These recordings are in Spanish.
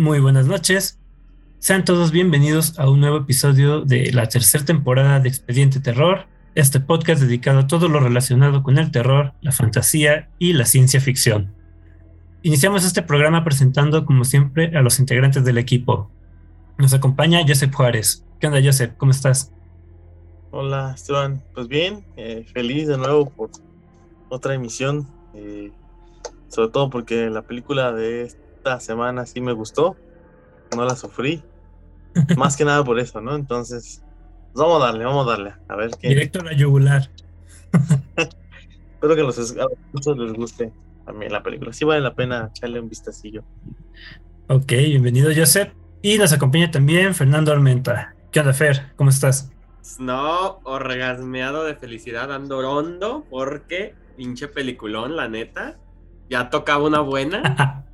Muy buenas noches. Sean todos bienvenidos a un nuevo episodio de la tercera temporada de Expediente Terror, este podcast dedicado a todo lo relacionado con el terror, la fantasía y la ciencia ficción. Iniciamos este programa presentando, como siempre, a los integrantes del equipo. Nos acompaña Joseph Juárez. ¿Qué onda, Joseph? ¿Cómo estás? Hola, Esteban. Pues bien, eh, feliz de nuevo por otra emisión. Eh, sobre todo porque la película de esta semana sí me gustó. No la sufrí. Más que nada por eso, ¿no? Entonces, pues vamos a darle, vamos a darle. A ver qué. Directo a la yugular. Espero que a los, a les guste también la película. Sí vale la pena echarle un vistacillo. Ok, bienvenido, Joseph. Y nos acompaña también Fernando Armenta. ¿Qué onda, Fer? ¿Cómo estás? No, orgasmeado de felicidad, ando rondo, porque pinche peliculón, la neta. Ya tocaba una buena.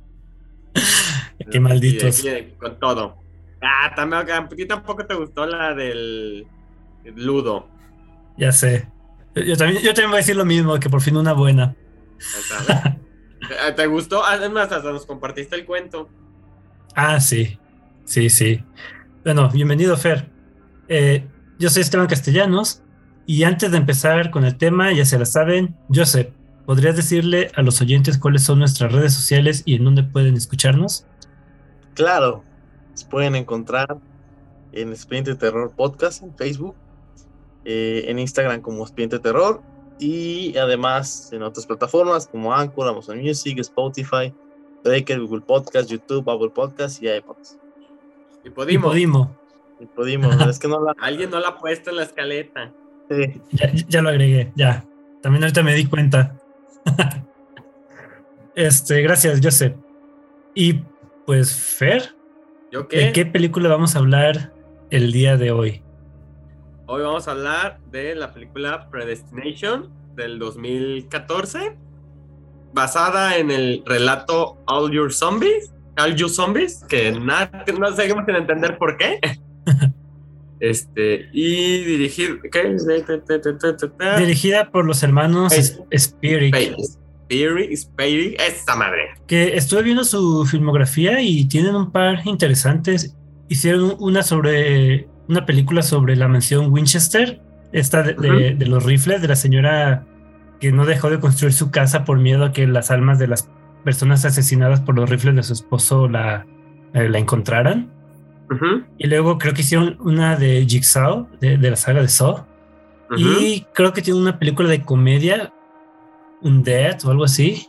Qué malditos. Y y con todo. Ah, también, a ti tampoco te gustó la del Ludo. Ya sé. Yo también, yo también voy a decir lo mismo, que por fin una buena. Eh, ¿Te gustó? Además, hasta nos compartiste el cuento. Ah, sí. Sí, sí. Bueno, bienvenido, Fer. Eh, yo soy Esteban Castellanos y antes de empezar con el tema, ya se la saben, Joseph, ¿podrías decirle a los oyentes cuáles son nuestras redes sociales y en dónde pueden escucharnos? Claro, se pueden encontrar en Expediente Terror Podcast en Facebook, eh, en Instagram como Expediente Terror y además en otras plataformas como Anchor, Amazon Music, Spotify, Breaker, Google Podcast, YouTube, Apple Podcast y iPods. Y Y Podimo. Podimo. Y pudimos, es que no la... Alguien no la ha puesto en la escaleta. sí. Ya, ya lo agregué, ya. También ahorita me di cuenta. este, gracias, Joseph. Y pues, Fer, ¿Yo ¿de qué? qué película vamos a hablar el día de hoy? Hoy vamos a hablar de la película Predestination del 2014, basada en el relato All Your Zombies, All You Zombies, que nada, no seguimos sin entender por qué. Este, y dirigir, ¿qué? Dirigida por los hermanos. Spirit. Spiri, Spiri, esta madre. que estuve viendo su filmografía y tienen un par interesantes. Hicieron una sobre una película sobre la mansión Winchester, esta de, de- de los rifles, de la señora que no dejó de construir su casa por miedo a que las almas de las personas asesinadas por los rifles de su esposo la, eh, la encontraran. Y luego creo que hicieron una de Jigsaw, de, de la saga de Saw. ujú. Y creo que tiene una película de comedia, un Dead o algo así,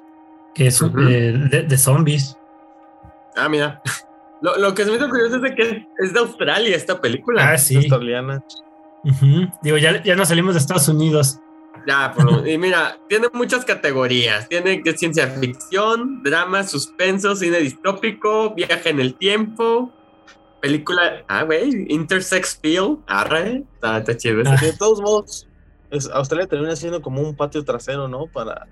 que es un- Ujú. de, de- de zombies. Ah, mira. Lo, lo que se me hizo curioso es de que es de Australia esta película. Ah, sí. Australiana. Digo, ya, ya nos salimos de Estados Unidos. Ya, por y mira, tiene muchas categorías. Tiene que ciencia ficción, drama, suspenso, cine distópico, viaje en el tiempo, película, ah, güey, intersex feel, arre, está, está chido. Ah. De todos modos, es- Australia termina siendo como un patio trasero, ¿no? Para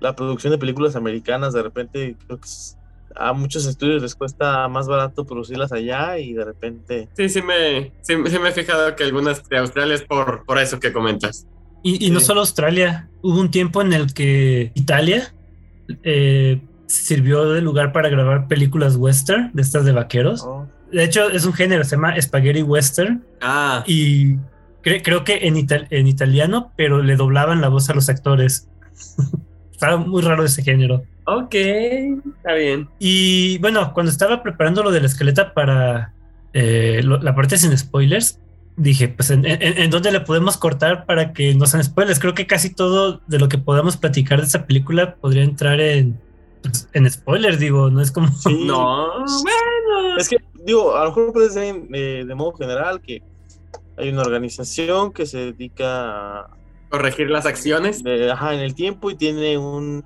la producción de películas americanas. De repente, creo que es- a muchos estudios les cuesta más barato producirlas allá y de repente. Sí, sí me, sí, sí me he fijado que algunas de Australia es por, por eso que comentas. Y, y no solo Australia, hubo un tiempo en el que Italia eh, sirvió de lugar para grabar películas western, de estas de vaqueros. oh, De hecho, es un género, se llama spaghetti western. Ah, Y cre- creo que en, en italiano, pero le doblaban la voz a los actores. Estaba muy raro ese género. ok, está bien. Y bueno, cuando estaba preparando lo de la escaleta para eh, lo- la parte sin spoilers, dije, pues ¿en, en, en dónde le podemos cortar para que no sean spoilers? Creo que casi todo de lo que podamos platicar de esa película podría entrar en, pues, en spoilers, digo, no es como... sí. No, bueno. Es que, digo, a lo mejor puede ser eh, de modo general que hay una organización que se dedica a Corregir las acciones. de- ajá, en el tiempo y tiene un,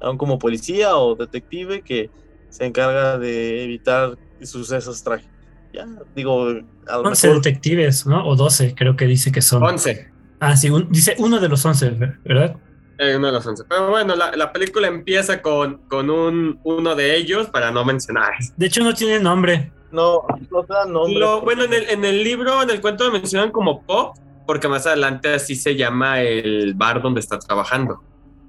a un como policía o detective que se encarga de evitar sucesos trágicos. Ya, digo, a lo 11 mejor detectives, ¿no? O 12, creo que dice que son. 11. Ah, sí, un- dice uno de los 11, ¿verdad? Eh, uno de los 11. Pero bueno, la, la película empieza con, con un, uno de ellos, para no mencionar. De hecho, no tiene nombre. no, no dan nombre. Lo, bueno, en el, en el libro, en el cuento lo mencionan como Pop, porque más adelante así se llama el bar donde está trabajando.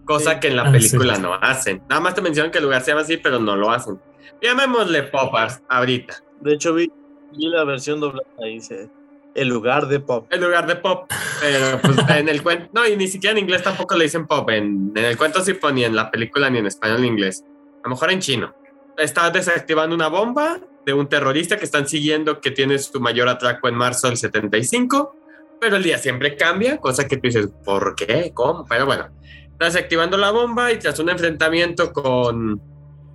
Cosa Sí. que en la Ah, película sí. no hacen. Nada más te mencionan que el lugar se llama así, pero no lo hacen. Llamémosle Poppers ahorita. De hecho, vi, vi la versión doblada y dice el lugar de pop. En lugar de pop. Pero pues en el cuento, no, y ni siquiera en inglés tampoco le dicen pop. En, en el cuento sí fue ni en la película ni en español ni en inglés. A lo mejor en chino. Está desactivando una bomba de un terrorista que están siguiendo que tiene su mayor atraco en marzo del 75. Pero el día siempre cambia, cosa que tú dices, ¿por qué? ¿Cómo? Pero bueno, está desactivando la bomba y tras un enfrentamiento con.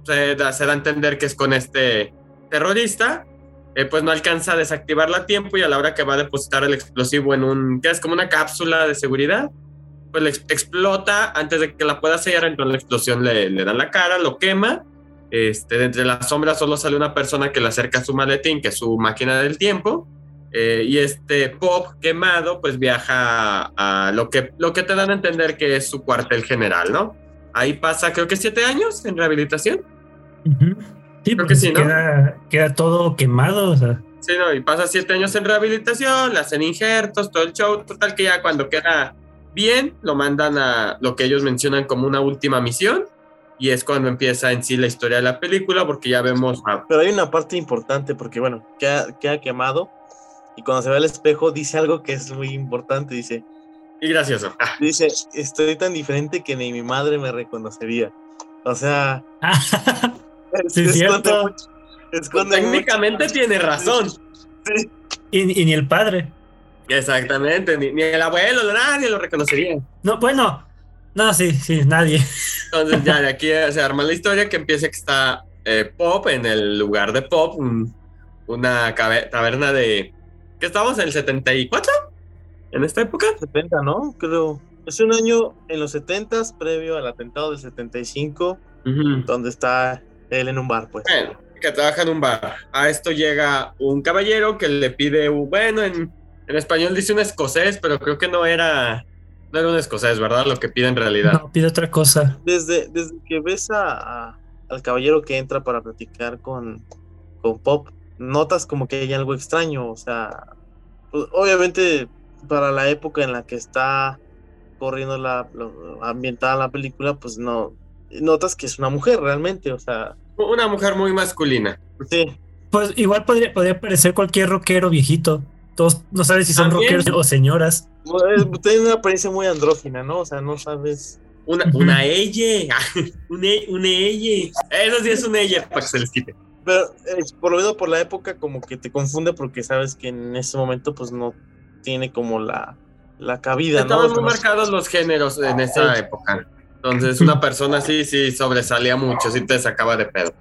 Se da, se da a entender que es con este terrorista eh, pues no alcanza a desactivarla a tiempo y a la hora que va a depositar el explosivo en un, que es como una cápsula de seguridad, pues le ex- explota antes de que la pueda sellar, entonces la explosión le, le da la cara, lo quema, este, de entre las sombras solo sale una persona que le acerca su maletín, que es su máquina del tiempo, eh, y este Pop quemado pues viaja a, lo, que, lo que te dan a entender que es su cuartel general, ¿no? Ahí pasa creo que siete años en rehabilitación. Ujú. Sí, porque sí, ¿no? queda, queda todo quemado. O sea, Sí, no, y pasa siete años en rehabilitación, le hacen injertos, todo el show, total que ya cuando queda bien, lo mandan a lo que ellos mencionan como una última misión, y es cuando empieza en sí la historia de la película, porque ya vemos a... Pero hay una parte importante porque, bueno, queda, queda quemado y cuando se ve al espejo dice algo que es muy importante. Dice, Y gracioso. Ah, dice, estoy tan diferente que ni mi madre me reconocería. O sea, Sí, es esconde cierto. mucho- esconde técnicamente mucho. tiene razón. Sí. y, y ni el padre. Exactamente, ni, ni el abuelo, nadie lo reconocería. No, bueno, no, sí, sí, nadie. Entonces ya de aquí se arma la historia que empieza que está eh, Pop en el lugar de Pop, un- una taberna de... ¿Qué estamos? ¿En el 74? ¿En esta época? 70, ¿no? Creo. Es un año en los 70s, previo al atentado del 75, Ujú. donde está él en un bar, pues. Bueno, que trabaja en un bar. A esto llega un caballero que le pide, bueno, en, en español dice un escocés, pero creo que no era, no era un escocés, ¿verdad? Lo que pide en realidad. No, pide otra cosa. Desde, desde que ves a, a- al caballero que entra para platicar con, con Pop, notas como que hay algo extraño. O sea, pues, obviamente para la época en la que está corriendo la, lo- ambientada la película, pues no notas que es una mujer realmente. O sea, Una mujer muy masculina. sí, Pues igual podría, podría parecer cualquier rockero viejito. Todos no sabes si son También. rockeros o señoras. pues, tiene una apariencia muy andrógina, ¿no? O sea, no sabes. Una, una ella. un, e- un ella. Eso sí es un ella para que se les quite. Pero eh, por lo menos por la época como que te confunde porque sabes que en ese momento pues no tiene como la, la cabida, ¿no? Estaban O sea, muy no- marcados los géneros en esa época. Entonces, una persona así, sí sobresalía mucho, sí te sacaba de pedo.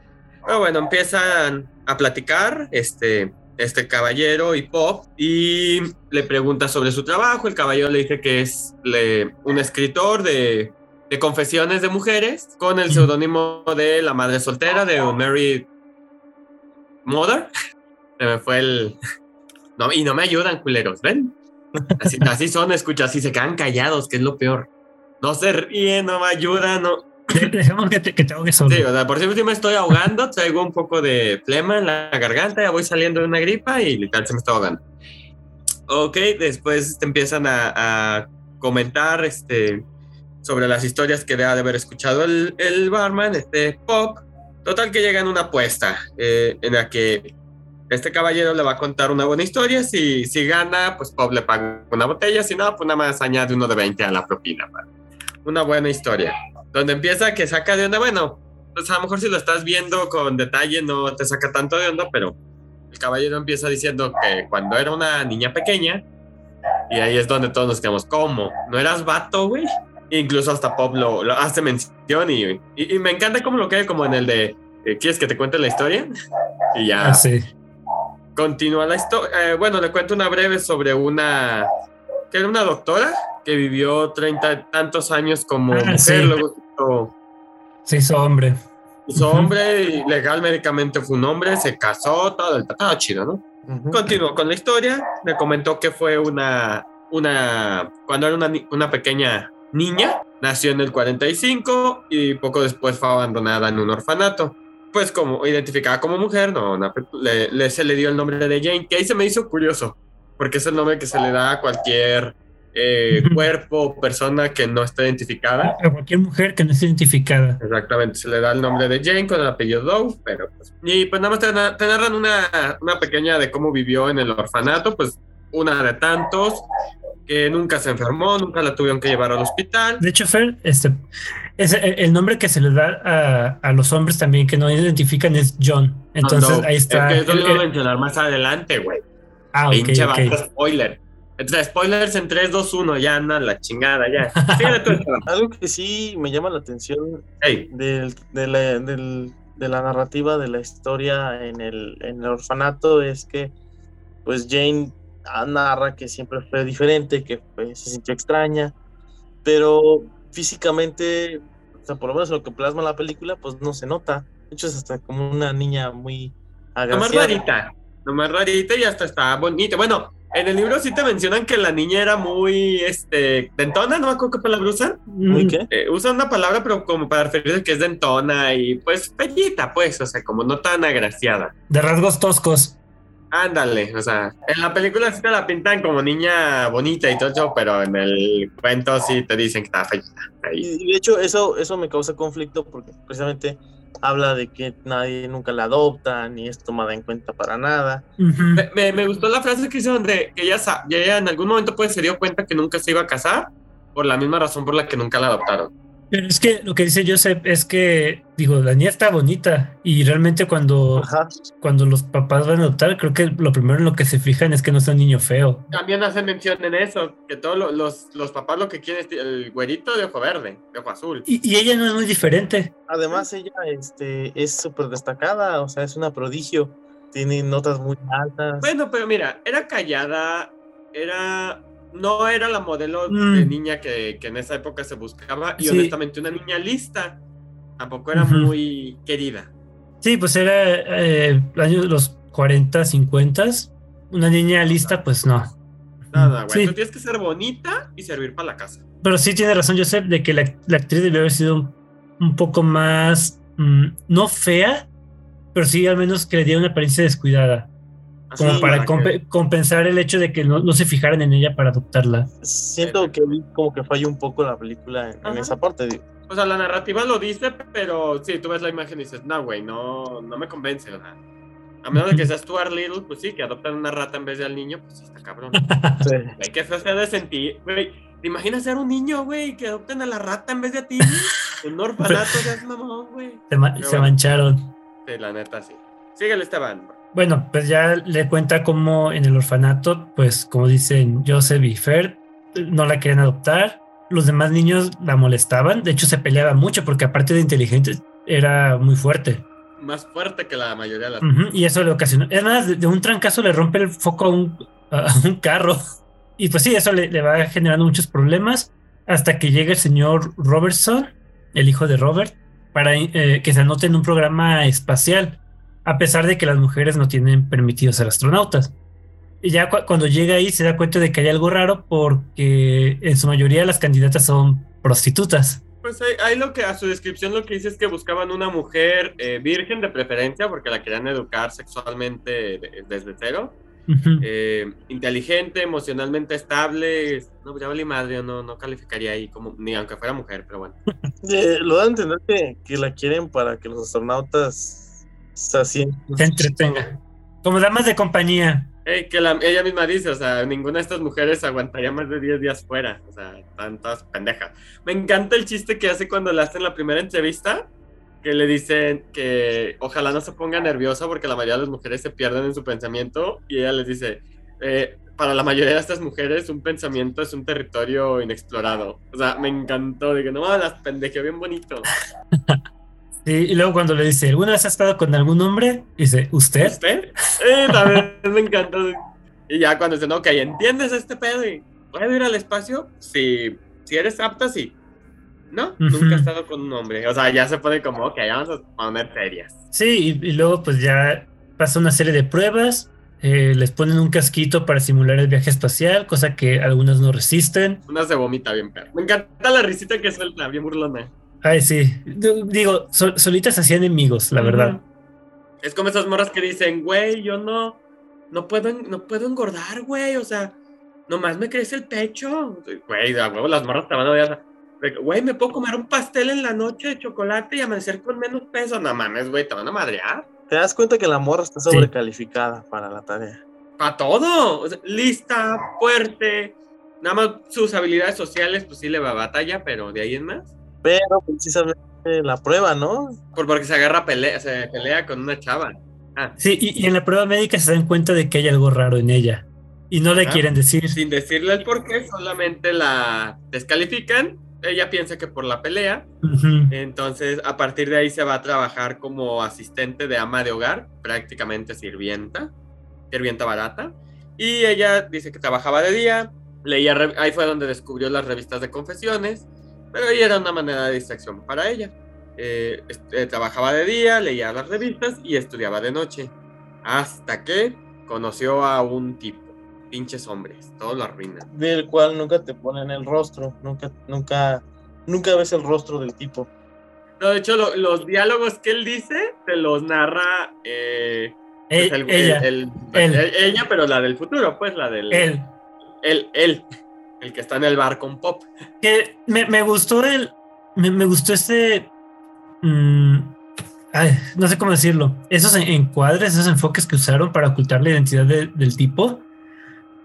Pero bueno, empiezan a platicar este, este caballero y Pop y le pregunta sobre su trabajo. El caballero le dice que es le- un escritor de, de confesiones de mujeres con el seudónimo de la madre soltera de Mary Mother. Se me fue el. No, y no me ayudan, culeros, ¿ven? Así, así son, escucha, así se quedan callados, que es lo peor. No se ríen, no me ayudan, no. De- Dejemos que te, que te ahogues solo. Sí, o sea, por cierto, me estoy ahogando, traigo un poco de flema en la garganta, ya voy saliendo de una gripa y literal se me está ahogando. Ok, después te empiezan a, a comentar este, sobre las historias que debe de haber escuchado el, el barman, este Pop. Total que llega en una apuesta eh, en la que este caballero le va a contar una buena historia. Si, si gana, pues Pop le paga una botella. Si no, pues nada más añade uno de 20 a la propina. Una buena historia. Donde empieza que saca de onda, bueno, pues a lo mejor si lo estás viendo con detalle no te saca tanto de onda, pero el caballero empieza diciendo que cuando era una niña pequeña, y ahí es donde todos nos quedamos, ¿cómo? ¿No eras vato, güey? Incluso hasta Pop lo, lo hace mención y, y, y me encanta cómo lo queda como en el de, eh, ¿quieres que te cuente la historia? Y ya Ah, sí. continúa la historia. bueno, le cuento una breve sobre una que era una doctora que vivió treinta tantos años como Ah, mujer, sí. luego hizo, Se hizo hombre. hizo Ujú. hombre y legal médicamente fue un hombre, se casó, todo, el- todo chido, ¿no? Ujú. Continuó con la historia, me comentó que fue una, una, cuando era una, una pequeña niña, nació en el 45 y poco después fue abandonada en un orfanato. Pues como identificada como mujer, no, una le, le- se le dio el nombre de Jane, que ahí se me hizo curioso, porque es el nombre que se le da a cualquier eh, cuerpo o persona que no está identificada. A cualquier mujer que no esté identificada. Exactamente, se le da el nombre de Jane con el apellido Doe, pero pues, y pues nada más te, na- te narran una, una pequeña de cómo vivió en el orfanato, pues una de tantos, que nunca se enfermó, nunca la tuvieron que llevar al hospital. De hecho, Fer, este, es el, el nombre que se le da a, a los hombres también que no identifican es John. Entonces No, ahí está. Es que eso el- lo iba a mencionar más adelante, güey. Ah, ok, Pinche ok. vato spoiler. Entonces, spoilers en 3, 2, 1, ya anda la chingada, ya. Algo que sí me llama la atención Ey, del- de, la, del- de la narrativa de la historia en el, en el orfanato es que pues Jane narra que siempre fue diferente, que pues, se sintió extraña, pero físicamente, o sea, por lo menos lo que plasma la película, pues no se nota. De hecho, es hasta como una niña muy agraciada. rarita. Nomás rarita y hasta está bonita. Bueno, en el libro sí te mencionan que la niña era muy, este, dentona, no me acuerdo qué palabra usan. ¿Muy qué? Eh, usan una palabra, pero como para referirse que es dentona y pues bellita, pues, o sea, como no tan agraciada. De rasgos toscos. Ándale, o sea, en la película sí te la pintan como niña bonita y todo eso, pero en el cuento sí te dicen que está feita. Ahí. Y de hecho, eso, eso me causa conflicto porque precisamente habla de que nadie nunca la adopta ni es tomada en cuenta para nada. Me, me- me gustó la frase que hizo donde que ella, ella en algún momento pues se dio cuenta que nunca se iba a casar por la misma razón por la que nunca la adoptaron. Pero es que lo que dice Joseph es que, digo, la niña está bonita y realmente cuando, Ajá. cuando los papás van a adoptar, creo que lo primero en lo que se fijan es que no sea un niño feo. También hacen mención en eso, que todos lo- los, los papás lo que quieren es el güerito de ojo verde, de ojo azul. Y, y ella no es muy diferente. Además, ella este, es súper destacada, o sea, es una prodigio. Tiene notas muy altas. Bueno, pero mira, era callada, era... No era la modelo Mm. de niña que, que en esa época se buscaba y Sí. honestamente una niña lista. Tampoco era muy querida. Sí, pues era eh, años de los 40, 50. Una niña lista, pues no. Nada, güey. Sí. Tú tienes que ser bonita y servir para la casa. Pero sí tiene razón Joseph de que la, la actriz debió haber sido un, un poco más, mm, no fea, pero sí al menos que le diera una apariencia descuidada, Así, como para que- compensar el hecho de que no, no se fijaran en ella para adoptarla. Siento que vi como que falló un poco la película en, esa parte. digo. O sea, la narrativa lo dice, pero sí, tú ves la imagen y dices, no, güey, no, no me convence. O sea, a menos de que seas Stuart Little, pues sí, que adoptan una rata en vez de al niño, pues sí, está cabrón. Güey, qué feo se de sentir, güey. ¿Te imaginas ser un niño, güey, que adopten a la rata en vez de a ti? En un orfanato, ya es mamón, güey. Se, ma- Pero se bueno. mancharon. Sí, la neta, sí. Síguele, Esteban. Bueno, pues ya le cuenta cómo en el orfanato, pues como dicen Joseph y Fer, no la querían adoptar. Los demás niños la molestaban. De hecho, se peleaba mucho porque aparte de inteligente, era muy fuerte. Más fuerte que la mayoría de las... Ujú, y eso le ocasionó. Es más, de, de un trancazo le rompe el foco a un, a un carro. Y pues sí, eso le, le va generando muchos problemas hasta que llega el señor Robertson, el hijo de Robert, para eh, que se anote en un programa espacial, a pesar de que las mujeres no tienen permitido ser astronautas. Y ya cu- cuando llega ahí se da cuenta de que hay algo raro porque en su mayoría las candidatas son prostitutas. Pues ahí, ahí lo que a su descripción lo que dice es que buscaban una mujer eh, virgen de preferencia porque la querían educar sexualmente de- desde cero. Eh, inteligente, emocionalmente estable. No, ya valí madre, yo no, no calificaría ahí como, ni aunque fuera mujer, pero bueno. Eh, lo dan a entender que, que la quieren para que los astronautas se asien- Se entretenga. Como damas de compañía. Ey, que la- ella misma dice, o sea, ninguna de estas mujeres aguantaría más de 10 días fuera. O sea, están todas pendejas. Me encanta el chiste que hace cuando le hacen la primera entrevista, que le dicen que ojalá no se ponga nerviosa porque la mayoría de las mujeres se pierden en su pensamiento y ella les dice, eh, para la mayoría de estas mujeres un pensamiento es un territorio inexplorado. O sea, me encantó, digo, no, las pendejeó bien bonito. Sí, y luego cuando le dice, ¿alguna vez has estado con algún hombre? Dice, ¿usted? ¿Usted? Eh, también me encantó. Y ya cuando dicen, ok, ¿entiendes este pedo? Y, ¿Puedo ir al espacio? Si, si eres apta, sí. ¿No? Ujú. Nunca he estado con un hombre. O sea, ya se pone como, ok, vamos a poner serias. Sí, y, y luego pues ya pasa una serie de pruebas, eh, les ponen un casquito para simular el viaje espacial, cosa que algunos no resisten. Una se vomita bien perro. Me encanta la risita que suelta, bien burlona. Ay, sí, digo, sol- solitas hacían enemigos, la verdad. Es como esas morras que dicen, güey, yo no, no puedo, no puedo engordar, güey. O sea, nomás me crece el pecho. Güey, a huevo las morras te van a odiar. Güey, me puedo comer un pastel en la noche de chocolate y amanecer con menos peso. No mames, güey, te van a madrear. Te das cuenta que la morra está sobrecalificada para la tarea. Para todo. O sea, lista, fuerte. Nada más sus habilidades sociales, pues sí le va a batalla, pero de ahí en más. Pero precisamente la prueba, ¿no? Por, porque se agarra pelea, se pelea con una chava. Ah, Sí, y, y en la prueba médica se dan cuenta de que hay algo raro en ella. Y no le Ajá. quieren decir. sin decirle el por qué, solamente la descalifican. Ella piensa que por la pelea. Ujú. Entonces, a partir de ahí se va a trabajar como asistente de ama de hogar, prácticamente sirvienta, sirvienta barata. Y ella dice que trabajaba de día, leía, ahí fue donde descubrió las revistas de confesiones, pero ahí era una manera de distracción para ella. Eh, eh, trabajaba de día, leía las revistas y estudiaba de noche. Hasta que conoció a un tipo, pinches hombres, todo lo arruinan. Del cual nunca te ponen el rostro, nunca, nunca, nunca ves el rostro del tipo. No, de hecho, lo- los diálogos que él dice te los narra eh, pues, el- ella, el- el- ella, pero la del futuro, pues la del. él. Él, él, el que está en el bar con Pop. Que me, me gustó el. Me, me gustó este. mm, no sé cómo decirlo. Esos en- encuadres, esos enfoques que usaron para ocultar la identidad de- del tipo.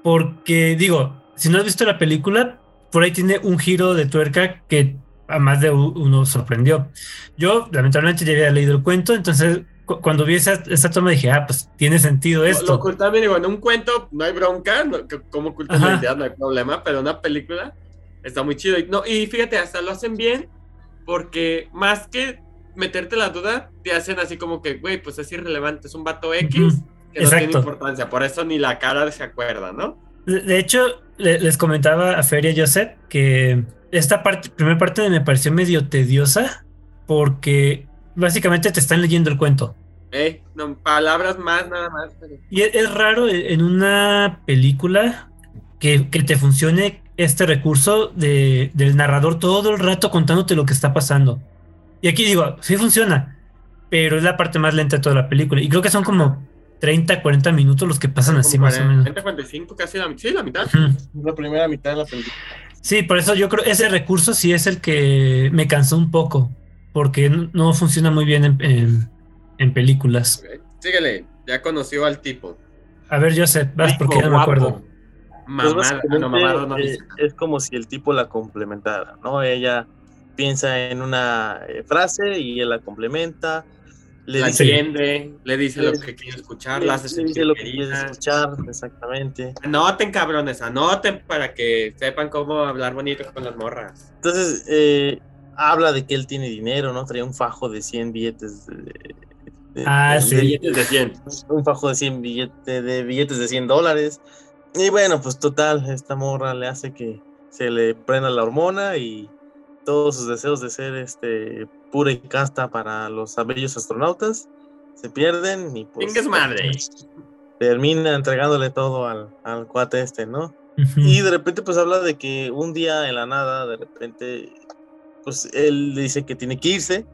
Porque, digo, si no has visto la película, por ahí tiene un giro de tuerca que a más de uno sorprendió. Yo, lamentablemente, ya había leído el cuento, entonces cuando vi esa, esa toma dije, ah, pues tiene sentido esto. lo ocultan digo, en un cuento no hay bronca, no, como ocultan la identidad no hay problema, pero en una película está muy chido. Y, no, y fíjate, hasta lo hacen bien, porque más que meterte la duda, te hacen así como que, güey, pues es irrelevante, es un vato X. Ujú, Que no tiene exacto. importancia, por eso ni la cara se acuerda, ¿no? De, hecho, le- les comentaba a Feria Joseph que esta parte, primera parte me pareció medio tediosa porque básicamente te están leyendo el cuento. Eh, no, palabras más, nada más. pero- Y es, es raro en una película que, que te funcione este recurso de, del narrador todo el rato contándote lo que está pasando. Y aquí digo, sí funciona, pero es la parte más lenta de toda la película. Y creo que son como 30, 40 minutos los que pasan así como más o menos. 40, 45, casi la, sí, la mitad. La primera mitad de la película. Sí, por eso yo creo ese recurso sí es el que me cansó un poco, porque no, funciona muy bien en, en- en películas. Síguele, ya conoció al tipo. A ver, Joseph, vas porque Rico, no me acuerdo. Mamada, ah, básicamente, no, mamado no eh, es como si el tipo la complementara, ¿no? Ella piensa en una eh, frase y él la complementa. Le la dice, entiende, le dice lo que quiere escuchar, le- la hace le dice lo que quiere escuchar, exactamente. Anoten, cabrones, anoten para que sepan cómo hablar bonito con las morras. Entonces, eh, habla de que él tiene dinero, ¿no? Traía un fajo de 100 billetes. De, de- Ah, de- sí. de- Billetes de 100. un fajo de 100 billetes de, billetes de 100 dólares. Y bueno, pues total, esta morra le hace que se le prenda la hormona y todos sus deseos de ser este pura y casta para los bellos astronautas se pierden y pues madre. termina entregándole todo al, al cuate este, ¿no? Ujú. Y de repente pues habla de que un día en la nada, de repente, pues él le dice que tiene que irse,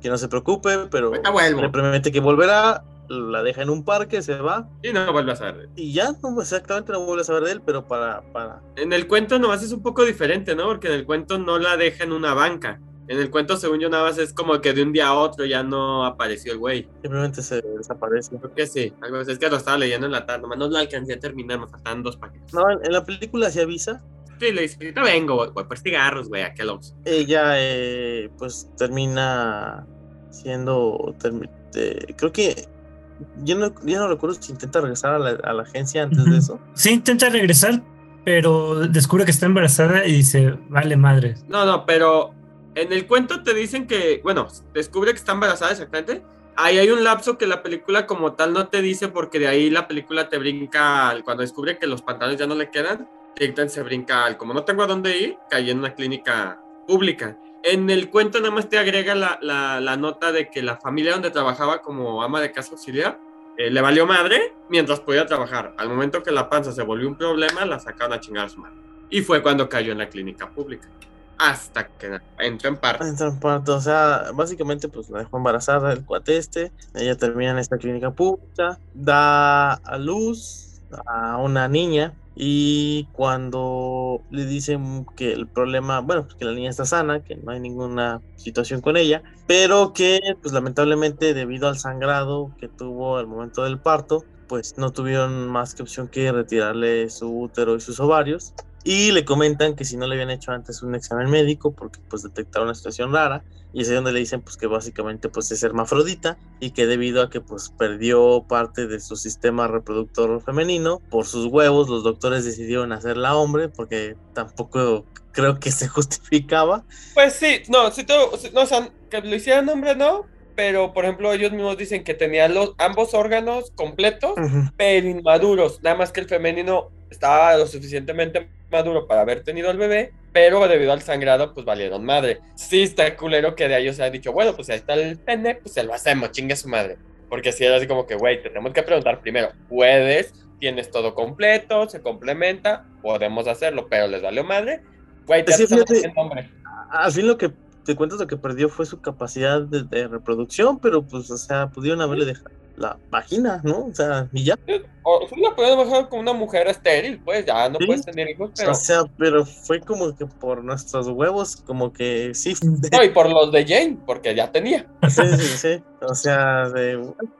que no se preocupe, pero le promete que volverá, la deja en un parque, se va Y no vuelve a saber. y ya, no, exactamente no vuelves a saber de él, pero para, para, En el cuento nomás es un poco diferente, ¿no? Porque en el cuento no la deja en una banca. En el cuento, según yo, nada más es como que de un día a otro ya no apareció el güey. simplemente se desaparece. Creo que sí. Algo. Es que lo estaba leyendo en la tarde. Nomás no lo alcancé a terminar. Me faltaban dos paquetes. No, en la película se avisa, Sí, le dice, ahorita vengo, voy, voy por cigarros, güey, a Kellogg's. ella eh, pues termina siendo, termi- eh, creo que, yo no, yo no recuerdo si intenta regresar a la, a la agencia antes de eso. Sí, intenta regresar, pero descubre que está embarazada y dice, vale madre. No, no, pero en el cuento te dicen que, bueno, descubre que está embarazada exactamente. Ahí hay un lapso que la película como tal no te dice porque de ahí la película te brinca, cuando descubre que los pantalones ya no le quedan, directamente se brinca al, como no tengo a dónde ir, caí en una clínica pública. En el cuento nada más te agrega la, la- la nota de que la familia donde trabajaba como ama de casa auxiliar eh, le valió madre mientras podía trabajar. Al momento que la panza se volvió un problema, la sacaron a chingar a su madre. Y fue cuando cayó en la clínica pública. Hasta que entró en parte. Entra en parto, o sea, básicamente pues la dejó embarazada el cuate este, ella termina en esta clínica pública, da a luz a una niña Y cuando le dicen que el problema, bueno, que la niña está sana, que no hay ninguna situación con ella, pero que pues lamentablemente debido al sangrado que tuvo al momento del parto, pues no tuvieron más que opción que retirarle su útero y sus ovarios. Y le comentan que si no le habían hecho antes un examen médico, porque pues detectaron una situación rara, y es ahí donde le dicen pues que básicamente pues es hermafrodita y que debido a que pues perdió parte de su sistema reproductor femenino por sus huevos los doctores decidieron hacerla hombre porque tampoco creo que se justificaba. Pues sí, no, si tú, si- no, o sea, que lo hicieran hombre no, pero por ejemplo ellos mismos dicen que tenían los ambos órganos completos, pero inmaduros, nada más que el femenino estaba lo suficientemente maduro para haber tenido el bebé, pero debido al sangrado pues valieron madre. Sí está culero que de ellos se ha dicho, bueno, pues ahí está el pene, pues se lo hacemos, chingue su madre. Porque si era así como que, güey, te tenemos que preguntar primero, ¿puedes? ¿Tienes todo completo? ¿Se complementa? Podemos hacerlo, pero les valió madre. Güey, te Sí, fíjate. al fin lo que te cuentas lo que perdió fue su capacidad de, de reproducción pero pues o sea pudieron haberle dejado la vagina no o sea y ya O sí la puedes bajar como una mujer estéril, pues ya no Sí. puedes tener hijos, pero. o sea pero fue como que por nuestros huevos como que sí No, y por los de Jane, porque ya tenía. sí sí sí o sea de,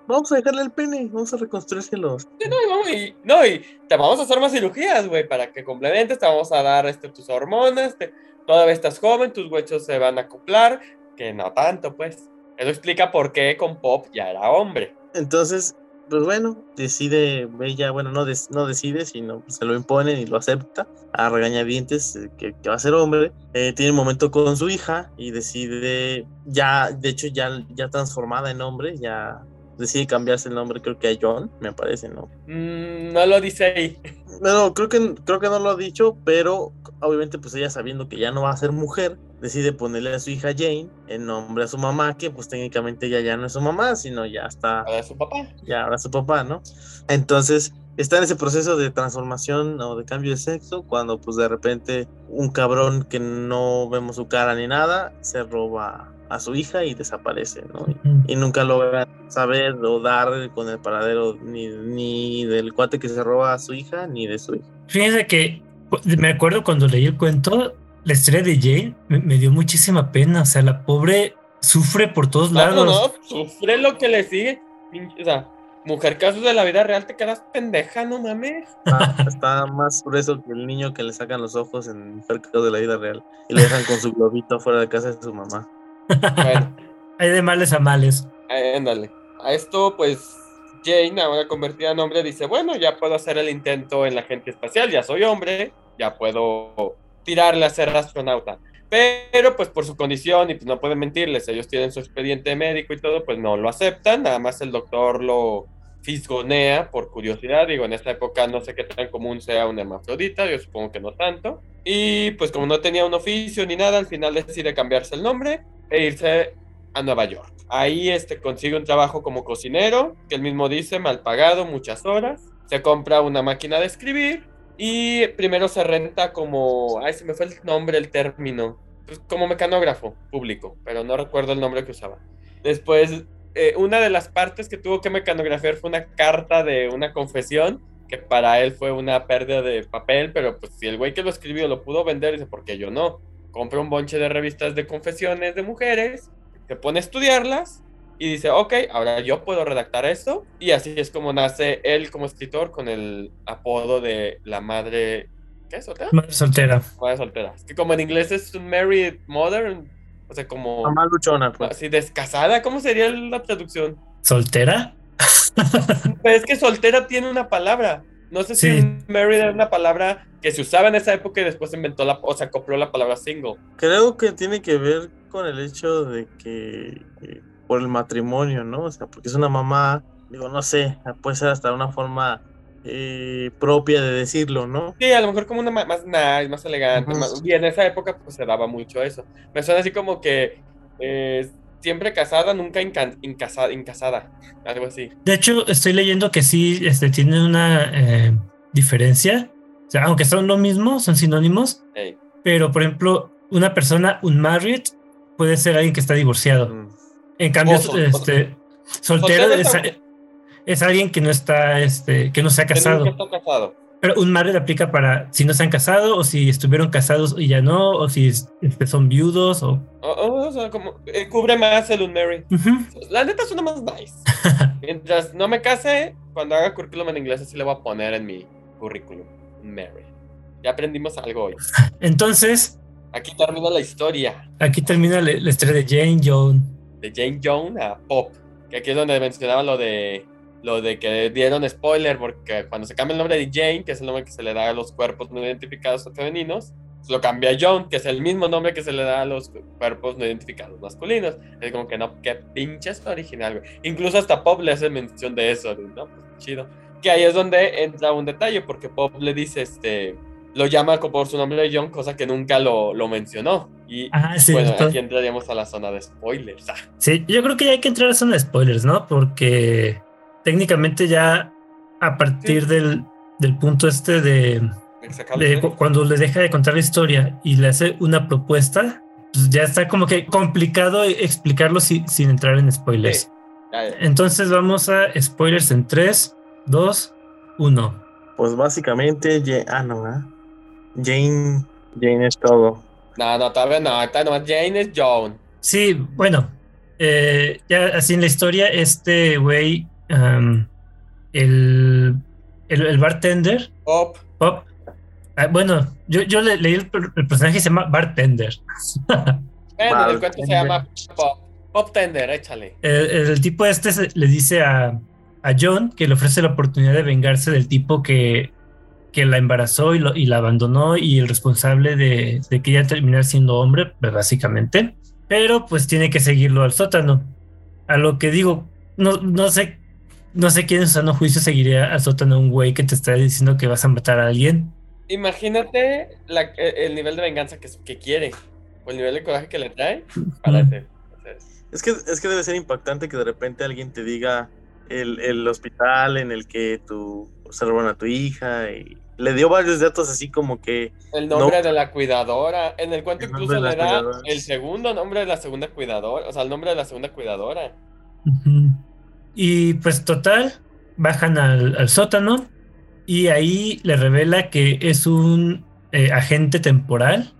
vamos a dejarle el pene vamos a reconstruírselos Sí, no, y, vamos- y- no, y te vamos a hacer más cirugías, güey, para que complementes, te vamos a dar este, tus hormonas, te- todavía estás joven, tus huesos se van a acoplar, que no tanto, pues. Eso explica por qué con Pop ya era hombre. Entonces, pues bueno, decide ella, bueno, no, no decide, sino pues, se lo imponen y lo acepta a regañadientes eh, que, que va a ser hombre. Eh, tiene un momento con su hija y decide, ya, de hecho, ya, ya transformada en hombre, ya decide cambiarse el nombre, creo que a John, me parece, ¿no? Mm, no lo dice ahí. No, creo que, creo que no lo ha dicho, pero obviamente pues ella sabiendo que ya no va a ser mujer, decide ponerle a su hija Jane en nombre a su mamá, que pues técnicamente ella ya no es su mamá, sino ya está Ahora es su papá. ya ahora su papá, ¿no? Entonces está en ese proceso de transformación o de cambio de sexo cuando pues de repente un cabrón que no vemos su cara ni nada se roba a su hija y desaparece, ¿no? Y, y nunca logra saber o dar con el paradero ni, ni del cuate que se roba a su hija ni de su hija. Fíjense que pues, me acuerdo cuando leí el cuento, la historia de Jane me, me dio muchísima pena. O sea, la pobre sufre por todos lados. no, no, sufre lo que le sigue. O sea, mujer casos de la vida real, te quedas pendeja, no mames. Está, está más grueso que el niño que le sacan los ojos en cerca de la vida real y lo dejan con su globito fuera de casa de su mamá. Bueno. Hay de males a males. Ándale. A esto, pues, Jane, ahora convertida en hombre, dice, bueno, ya puedo hacer el intento en la agencia espacial, ya soy hombre, ya puedo tirarle a ser astronauta. Pero, pues, por su condición, y pues no pueden mentirles, ellos tienen su expediente médico y todo, pues no lo aceptan, nada más el doctor lo fisgonea por curiosidad, digo, en esta época no sé qué tan común sea un hermafrodita, yo supongo que no tanto. Y pues como no tenía un oficio ni nada, al final decide cambiarse el nombre e irse a Nueva York. Ahí este, consigue un trabajo como cocinero, que él mismo dice, mal pagado, muchas horas. Se compra una máquina de escribir y primero se renta como, ay, se me fue el nombre, el término, pues, como mecanógrafo público, pero no recuerdo el nombre que usaba. Después, eh, una de las partes que tuvo que mecanografiar fue una carta de una confesión, que para él fue una pérdida de papel, pero pues si el güey que lo escribió lo pudo vender, dice, ¿por qué yo no? Compra un bonche de revistas de confesiones de mujeres, se pone a estudiarlas y dice, ok, ahora yo puedo redactar esto. Y así es como nace él como escritor con el apodo de la madre... ¿Qué es soltera? Madre soltera. Madre soltera. Es que como en inglés es un married mother, o sea, como Mamá luchona, pues. así descasada, ¿cómo sería la traducción? ¿Soltera? Pero es que soltera tiene una palabra. No sé Sí. si married era una palabra que se usaba en esa época y después se inventó la, o sea, acopló la palabra single. Creo que tiene que ver con el hecho de que eh, por el matrimonio, ¿no? O sea, porque es una mamá, digo, no sé, puede ser hasta una forma eh, propia de decirlo, ¿no? Sí, a lo mejor como una ma- más nice, más elegante. Más- y en esa época pues se daba mucho eso. Me suena así como que eh, siempre casada, nunca inca- incasa- incasada. Algo así. De hecho, estoy leyendo que sí este, tienen una eh, diferencia. Sea, aunque son lo mismo, son sinónimos. Ey. Pero, por ejemplo, una persona unmarried puede ser alguien que está divorciado. Mm. En cambio, sol- este, soltero Soltero es, es alguien que no está, este, que no se ha casado. está casado. Pero un married aplica para si no se han casado o si estuvieron casados y ya no, o si este, son viudos o... O, o sea, como eh, cubre más el unmarried. Ujú. La neta suena más nice. Mientras no me case, cuando haga currículum en inglés, así le voy a poner en mi currículum. Unmarried. Ya aprendimos algo hoy. Entonces, Aquí termina la historia aquí termina la, la historia de Jane Joan. de Jane Jones a Pop. Que aquí es donde mencionaba lo de lo de que dieron spoiler, porque cuando se cambia el nombre de Jane, que es el nombre que se le da a los cuerpos no identificados femeninos, lo cambia a John, que es el mismo nombre que se le da a los cuerpos no identificados masculinos. Es como que no, qué pinches original, güey. Incluso hasta Pop le hace mención de eso, no, pues chido. Que ahí es donde entra un detalle, porque Pop le dice, este, lo llama por su nombre de John, cosa que nunca lo, lo mencionó. Y Ah, sí. bueno, aquí entraríamos a la zona de spoilers. Ah, Sí, yo creo que ya hay que entrar a la zona de spoilers, ¿no? Porque técnicamente ya a partir Sí. del, del punto este de, de cu- cuando le deja de contar la historia y le hace una propuesta, pues ya está como que complicado explicarlo si- sin entrar en spoilers. Sí. Entonces vamos a spoilers en 3, 2, 1. Pues básicamente, Ja- ah, no, ¿verdad? Jane, Jane es todo. No, no, todavía no. Todavía no. Jane es Joan. Sí, bueno, eh, ya así en la historia, este güey, el, el, el bartender, Pop. Pop, ah, bueno, yo, yo le, leí el, el personaje se llama Bartender. Bueno, el cuento se Bartender. llama Pop. Pop Tender, échale. El, el tipo este se- le dice a, a John que le ofrece la oportunidad de vengarse del tipo que, que la embarazó y, lo- y la abandonó y el responsable de, de que ella terminara siendo hombre, pues, básicamente. Pero pues tiene que seguirlo al sótano. A lo que digo, no, no sé, no sé quién en su sano juicio seguiría al sótano un güey que te está diciendo que vas a matar a alguien. Imagínate la- e- el nivel de venganza que, que quiere. O el nivel de coraje que le trae. Es que, es que debe ser impactante que de repente alguien te diga el, el hospital en el que tu salvaron a tu hija y le dio varios datos así como que El nombre No. de la cuidadora. En el cuento El incluso le da cuidadora. el segundo nombre de la segunda cuidadora. O sea, el nombre de la segunda cuidadora. Y pues total, bajan al, al sótano y ahí le revela que es un eh, agente temporal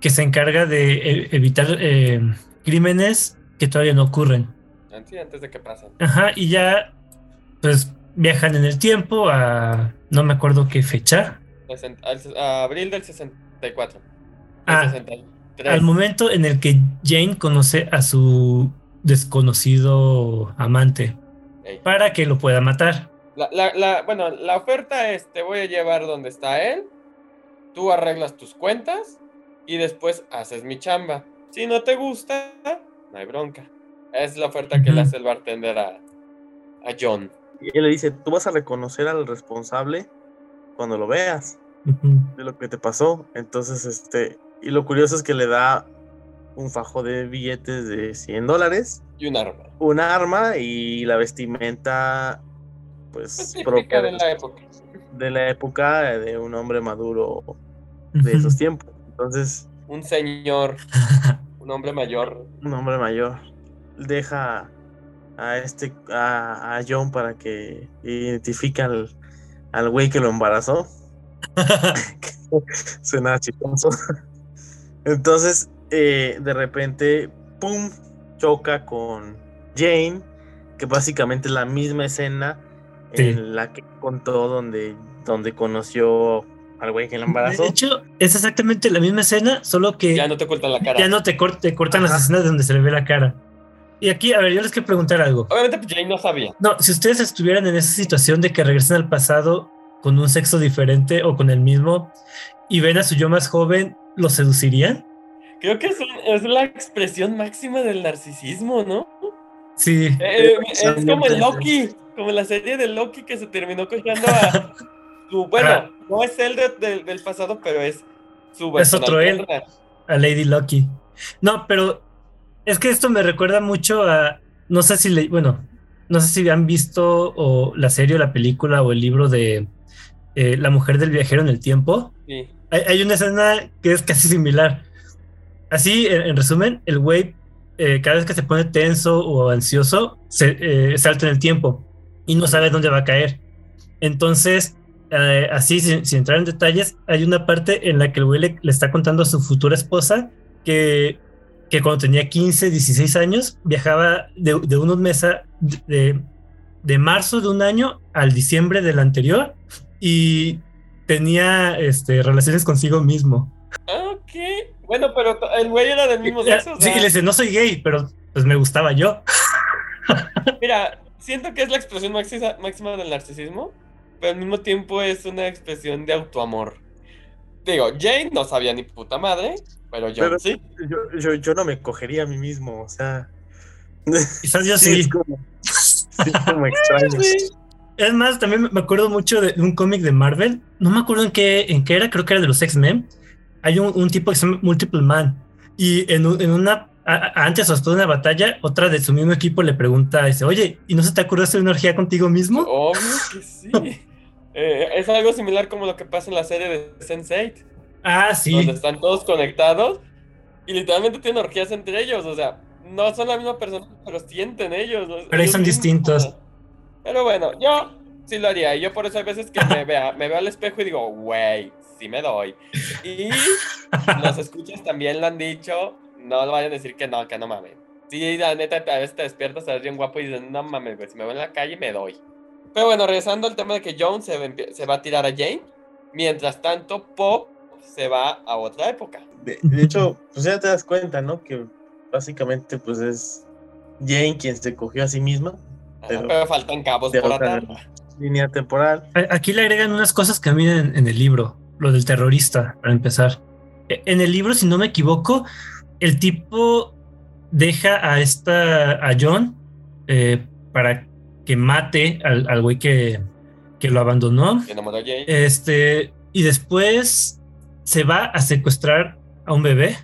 que se encarga de e- evitar eh, crímenes que todavía no ocurren. Antes, antes de que pasen. Ajá, y ya pues viajan en el tiempo a no me acuerdo qué fecha, a abril del 64. El Ah, 63. al momento en el que Jane conoce a su desconocido amante para que lo pueda matar. La, la, la- bueno, la oferta es, te voy a llevar donde está él, tú arreglas tus cuentas y después haces mi chamba. Si no te gusta, no hay bronca. Es la oferta que le hace el bartender a, a John. y él le dice, tú vas a reconocer al responsable cuando lo veas de lo que te pasó. Entonces, este, y lo curioso es que le da un fajo de billetes de 100 dólares, Y un arma. un arma y la vestimenta, pues, propia de la época. de la época de un hombre maduro de esos tiempos. Entonces, Un señor, un hombre mayor. un hombre mayor deja a este a, a John para que identifique al, al güey que lo embarazó. Suena chistoso. Entonces, eh, de repente, ¡pum! choca con Jane, que básicamente es la misma escena Sí. en la que contó donde, donde conoció al güey que lo embarazó. De hecho, es exactamente la misma escena, solo que Ya no te ocultan la cara. ya no te, cort- te cortan las escenas donde se le ve la cara. Y aquí, a ver, yo les quiero preguntar algo. Obviamente pues, Jane no sabía. No, si ustedes estuvieran en esa situación de que regresan al pasado con un sexo diferente o con el mismo y ven a su yo más joven, ¿lo seducirían? Creo que es, un- es la expresión máxima del narcisismo, ¿no? Sí. Eh, es Exactamente. como el Loki, como la serie de Loki que se terminó cogiendo a su. Bueno, Ah. no es el de- de- del pasado, pero es su Es otro él. a Lady Lucky. No, pero es que esto me recuerda mucho a, no sé si le, bueno, no sé si han visto o la serie o la película o el libro de eh, La mujer del viajero en el tiempo. Sí. Hay, hay una escena que es casi similar. Así, en, en resumen, el güey, eh, cada vez que se pone tenso o ansioso, se eh, salta en el tiempo y no sabe dónde va a caer. Entonces, eh, así sin, sin, entrar en detalles, hay una parte en la que el güey le, le está contando a su futura esposa que, que cuando tenía 15, 16 años, viajaba de, de unos meses, de, de marzo de un año al diciembre del anterior y tenía este, relaciones consigo mismo. Ok. Bueno, pero el güey era del mismo sexo. Sí, y le dice, no soy gay, pero pues me gustaba yo. Mira, siento que es la expresión máxima, máxima del narcisismo, pero al mismo tiempo es una expresión de autoamor. Digo, Jane no sabía ni puta madre, pero yo Pero sí. Yo, yo, yo no me cogería a mí mismo, o sea. Quizás yo sí. Es como, sí, como extraño. Sí. Es más, también me acuerdo mucho de un cómic de Marvel. No me acuerdo en qué, en qué era, creo que era de los X-Men. Hay un, un, tipo que se llama Multiple Man. Y en, en una, a, antes o después de una batalla, otra de su mismo equipo le pregunta, dice, oye, ¿y no se te ocurrió hacer una orgía contigo mismo? Obvio que sí. eh, es algo similar como lo que pasa en la serie de Sense8. Ah, sí. Donde están todos conectados y literalmente tienen orgías entre ellos. O sea, no son la misma persona, pero sienten ellos. Pero ahí son mismos. distintos. Pero bueno, yo sí lo haría. Y yo por eso hay veces que me, vea, me veo al espejo y digo, güey, sí me doy. Y los escuchas también lo han dicho. No lo vayan a decir que no, que no mames. Sí, la neta, a veces te despiertas, estás bien guapo y dices, no mames, güey, si me veo en la calle me doy. Pero bueno, regresando al tema de que Jones se, se va a tirar a Jane. Mientras tanto, Pop se va a otra época. De, de, hecho, pues ya te das cuenta, ¿no? Que básicamente pues es Jane quien se cogió a sí misma. Pero, Ajá, pero faltan cabos por atar. Línea temporal. Aquí le agregan unas cosas que a mí en, en, el libro, lo del terrorista, para empezar. E, En el libro, si no me equivoco, el tipo deja a esta, a John, eh, para que mate al, al güey que, que lo abandonó. Que enamoró a Jane. Este, y después se va a secuestrar a un bebé,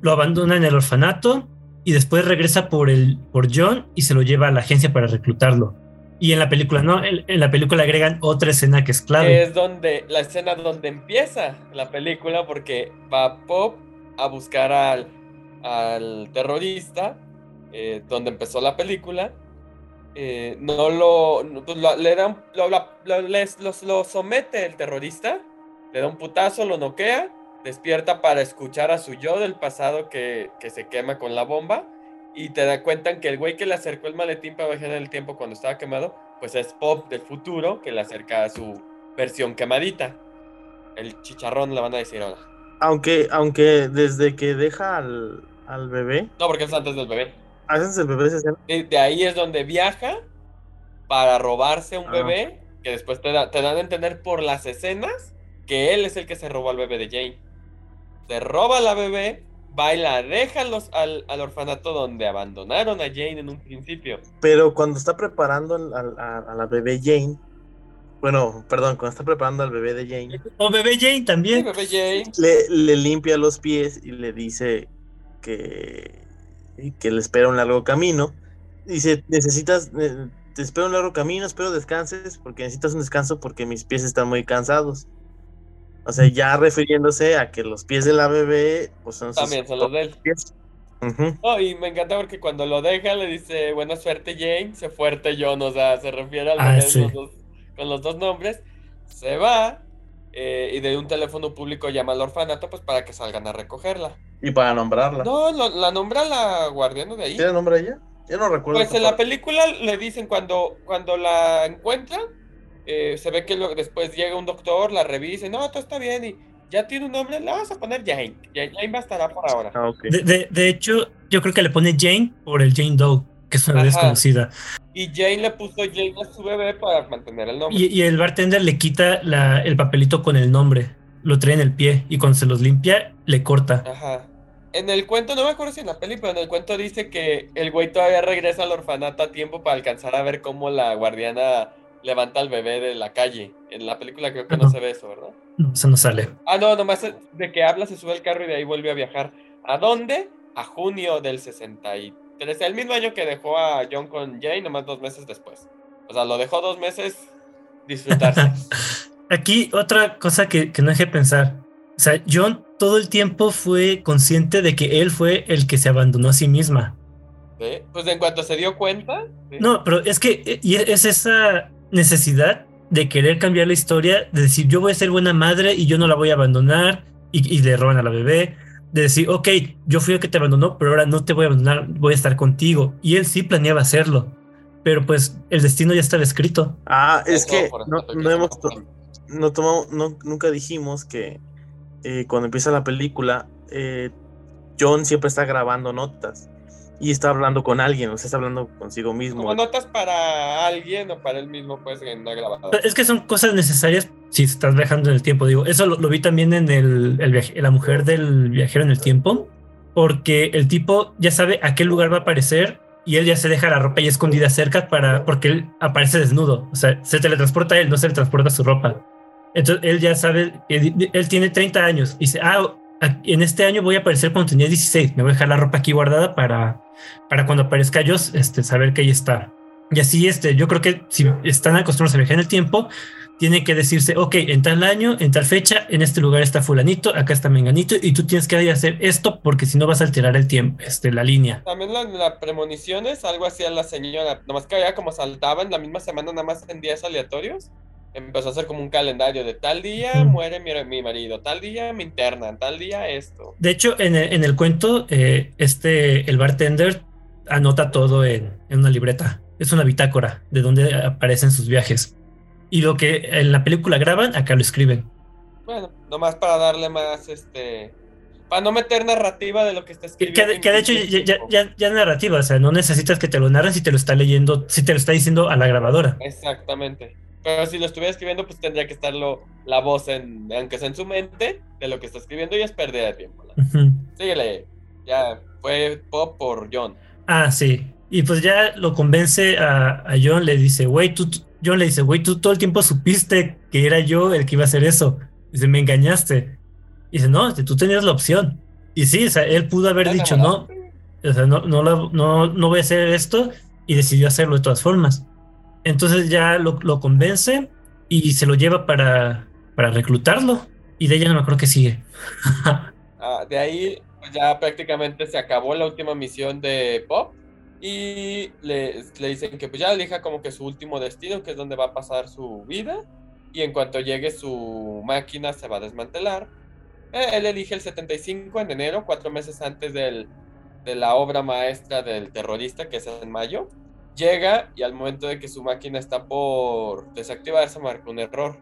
lo abandona en el orfanato y después regresa por, el, por John y se lo lleva a la agencia para reclutarlo. Y en la película, ¿no? En, la película agregan otra escena que es clave. Es donde, la escena donde empieza la película porque va Pop a buscar al, al terrorista, eh, donde empezó la película. Eh, no pues lo, le da un, lo, lo, lo somete el terrorista, le da un putazo, lo noquea, despierta para escuchar a su yo del pasado que, que se quema con la bomba y te da cuenta que el güey que le acercó el maletín para viajar en el tiempo cuando estaba quemado, pues es Pop del futuro que le acerca a su versión quemadita. El chicharrón le van a decir ahora. Aunque, aunque desde que deja al, al bebé. No, porque es antes del bebé. ¿Haces el bebé esa escena? De, de, ahí es donde viaja para robarse un ah. bebé, que después te, da, te dan a entender por las escenas que él es el que se robó al bebé de Jane. Se roba a la bebé, va y la deja los, al, al, orfanato donde abandonaron a Jane en un principio. Pero cuando está preparando a, a, a, la bebé Jane, bueno, perdón, cuando está preparando al bebé de Jane. O bebé Jane también. Sí, bebé Jane. Le, le, limpia los pies y le dice que, que le espera un largo camino. Dice, necesitas, te espero un largo camino, espero descanses porque necesitas un descanso porque mis pies están muy cansados. O sea, ya refiriéndose a que los pies de la bebé pues son También son los de él. Pies. Uh -huh. oh, y me encanta porque cuando lo deja le dice buena suerte Jane, se fuerte John, o sea, se refiere al Ah, bebé sí. los dos- con los dos nombres. Se va eh, y de un teléfono público llama al orfanato pues para que salgan a recogerla. Y para nombrarla. No, lo- la nombra la guardiana de ahí. ¿Tiene nombre ella? Yo no recuerdo. Pues en la película le dicen cuando, cuando la encuentran, eh, se ve que lo- después llega un doctor, la revisa y no, todo está bien y ya tiene un nombre, le vas a poner Jane. Ya- Jane bastará por ahora. Ah. De, de- de hecho, yo creo que le pone Jane por el Jane Doe, que es una Ajá. desconocida. Y Jane le puso Jane a su bebé para mantener el nombre. Y, y el bartender le quita la- el papelito con el nombre, lo trae en el pie y cuando se los limpia, le corta. Ajá. En el cuento, no me acuerdo si en la peli, pero en el cuento dice que el güey todavía regresa al orfanato a tiempo para alcanzar a ver cómo la guardiana levanta al bebé de la calle. En la película creo que no se ve eso, ¿verdad? No, eso no sale. Ah, no, nomás de que habla, se sube al carro y de ahí vuelve a viajar. ¿A dónde? A junio del 63. El mismo año que dejó a John con Jane, nomás dos meses después. O sea, lo dejó dos meses disfrutarse. Aquí otra cosa que, que no dejé pensar. O sea, John todo el tiempo fue consciente de que él fue el que se abandonó a sí misma. ¿Sí? Pues en cuanto se dio cuenta. ¿sí? No, pero es que eh, y es esa necesidad de querer cambiar la historia, de decir yo voy a ser buena madre y yo no la voy a abandonar y, y le roban a la bebé, de decir, ok, yo fui el que te abandonó, pero ahora no te voy a abandonar, voy a estar contigo. Y él sí planeaba hacerlo, pero pues el destino ya estaba escrito. Ah, es que no, no hemos no tomamos, no, nunca dijimos que eh, cuando empieza la película, eh, John siempre está grabando notas y está hablando con alguien, o sea, está hablando consigo mismo. Como notas para alguien o para él mismo, pues en una grabadora. Es que son cosas necesarias si estás viajando en el tiempo. Digo, eso lo, lo vi también en el, el viaje- la mujer del viajero en el tiempo, porque el tipo ya sabe a qué lugar va a aparecer y él ya se deja la ropa y escondida cerca para, porque él aparece desnudo. O sea, se teletransporta a él, no se le transporta su ropa. Entonces él ya sabe di- él tiene 30 años y dice, ah, en este año voy a aparecer cuando tenía 16. Me voy a dejar la ropa aquí guardada para, para cuando aparezca yo, este, saber que ahí está. Y así, este, yo creo que si están acostumbrados a viajar en el tiempo, tiene que decirse, ok, en tal año, en tal fecha, en este lugar está fulanito, acá está menganito, y tú tienes que hacer esto porque si no vas a alterar el tiempo, este, la línea. También la, la premonición es algo así a la señora, nomás que ya como saltaba en la misma semana, nada más en días aleatorios, empezó a hacer como un calendario de tal día muere mi, mi marido, tal día me internan, tal día esto. De hecho, en el, en el cuento, eh, este, el bartender anota todo en, en una libreta. Es una bitácora de donde aparecen sus viajes. Y lo que en la película graban, acá lo escriben. Bueno, nomás para darle más, este, para no meter narrativa de lo que está escribiendo. que- que de hecho ya, ya, ya, narrativa, o sea, no necesitas que te lo narren si te lo está leyendo, si te lo está diciendo a la grabadora. Exactamente. Pero si lo estuviera escribiendo, pues tendría que estarlo la voz en, aunque sea en su mente, de lo que está escribiendo y es pérdida de tiempo. la- Ujú. Síguele. Ya fue pop por John. Ah, sí. Y pues ya lo convence a, a John, le dice, güey, tú, John le dice, güey, tú todo el tiempo supiste que era yo el que iba a hacer eso. Dice, me engañaste. Dice, no, tú tenías la opción. Y sí, o sea, él pudo haber dicho, no, o sea, no, no, no, no voy a hacer esto y decidió hacerlo de todas formas. Entonces ya lo, convence y se lo lleva para, para reclutarlo. Y de ella no me acuerdo qué sigue. Ah, de ahí ya prácticamente se acabó la última misión de Pop y le, le dicen que pues ya elija como que su último destino, que es donde va a pasar su vida y en cuanto llegue su máquina se va a desmantelar. Eh, él elige el 75 en enero, cuatro meses antes del, de la obra maestra del terrorista, que es en mayo. Llega y al momento de que su máquina está por desactivarse marca un error,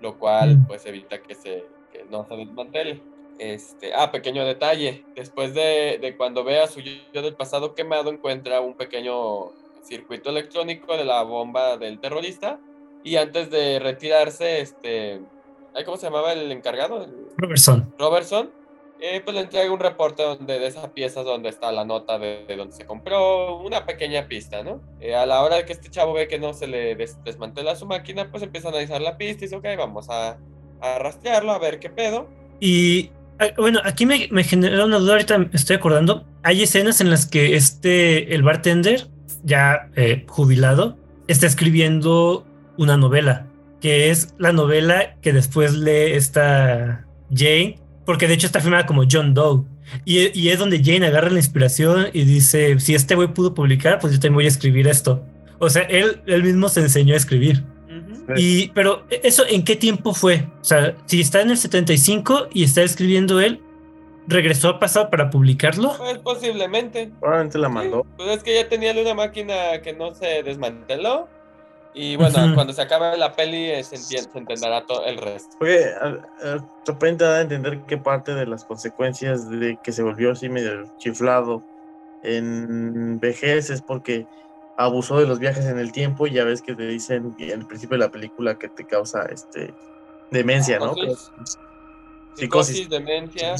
lo cual Mm. pues evita que, se, que no se desmantele. Este, ah, pequeño detalle. Después de, de cuando ve a su yo del pasado quemado, encuentra un pequeño circuito electrónico de la bomba del terrorista. Y antes de retirarse, este. ¿Cómo se llamaba el encargado? Robertson. Robertson. Eh, pues le entrega un reporte donde, de esa pieza donde está la nota de, de donde se compró, una pequeña pista, ¿no? Eh, a la hora que este chavo ve que no se le des- desmantela su máquina, pues empieza a analizar la pista y dice, ok, vamos a, a rastrearlo, a ver qué pedo. Y bueno, aquí me, me generó una duda, ahorita me estoy acordando. Hay escenas en las que este, el bartender, ya eh, jubilado, está escribiendo una novela, que es la novela que después lee esta Jane, porque de hecho está firmada como John Doe. Y, y es donde Jane agarra la inspiración y dice, si este güey pudo publicar, pues yo también voy a escribir esto. O sea, él, él mismo se enseñó a escribir. Y, pero, ¿eso en qué tiempo fue? O sea, si está en el 75 y está escribiendo él, ¿regresó al pasado para publicarlo? Pues posiblemente. Probablemente la Sí, mandó. Pues es que ya tenía una máquina que no se desmanteló. Y bueno, cuando se acabe la peli eh, se, entien- se entenderá todo el resto. Porque a- a- de repente da a entender que parte de las consecuencias de que se volvió así medio chiflado en vejez es porque abusó de los viajes en el tiempo y ya ves que te dicen al principio de la película que te causa este demencia, ¿no? Psicosis. Psicosis. Psicosis, demencia.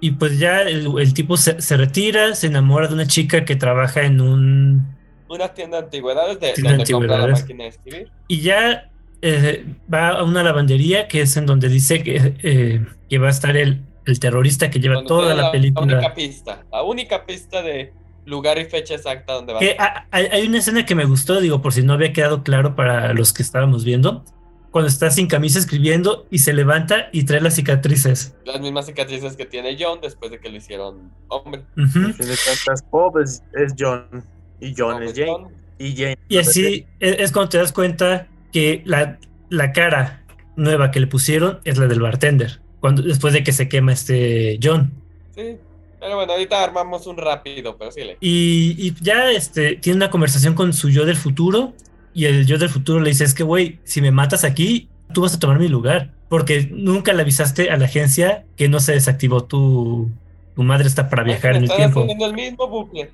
Y pues ya el, el tipo se, se retira, se enamora de una chica que trabaja en un... Una tienda de antigüedades de Tienda de donde compra la antigüedades. máquina de escribir. Y ya eh, va a una lavandería que es en donde dice que, eh, que va a estar el, el terrorista que lleva Donde toda tiene la película. única pista. La única pista de lugar y fecha exacta donde va. Que ha- hay, hay una escena que me gustó, digo, por si no había quedado claro para los que estábamos viendo. Cuando está sin camisa escribiendo y se levanta y trae las cicatrices. Las mismas cicatrices que tiene John después de que lo hicieron hombre. Ujú. Al fin de cuentas, Bob es, es John y John es Jane. John. Y Jane. Y así es, cuando te das cuenta que la, la cara nueva que le pusieron es la del bartender, cuando, después de que se quema este John. Sí. Pero bueno, ahorita armamos un rápido, pero sí le. Y, y ya este, tiene una conversación con su yo del futuro. Y el yo del futuro le dice: Es que, güey, si me matas aquí, tú vas a tomar mi lugar. Porque nunca le avisaste a la agencia que no se desactivó tu, tu madre está para viajar en el tiempo. el mismo bucle.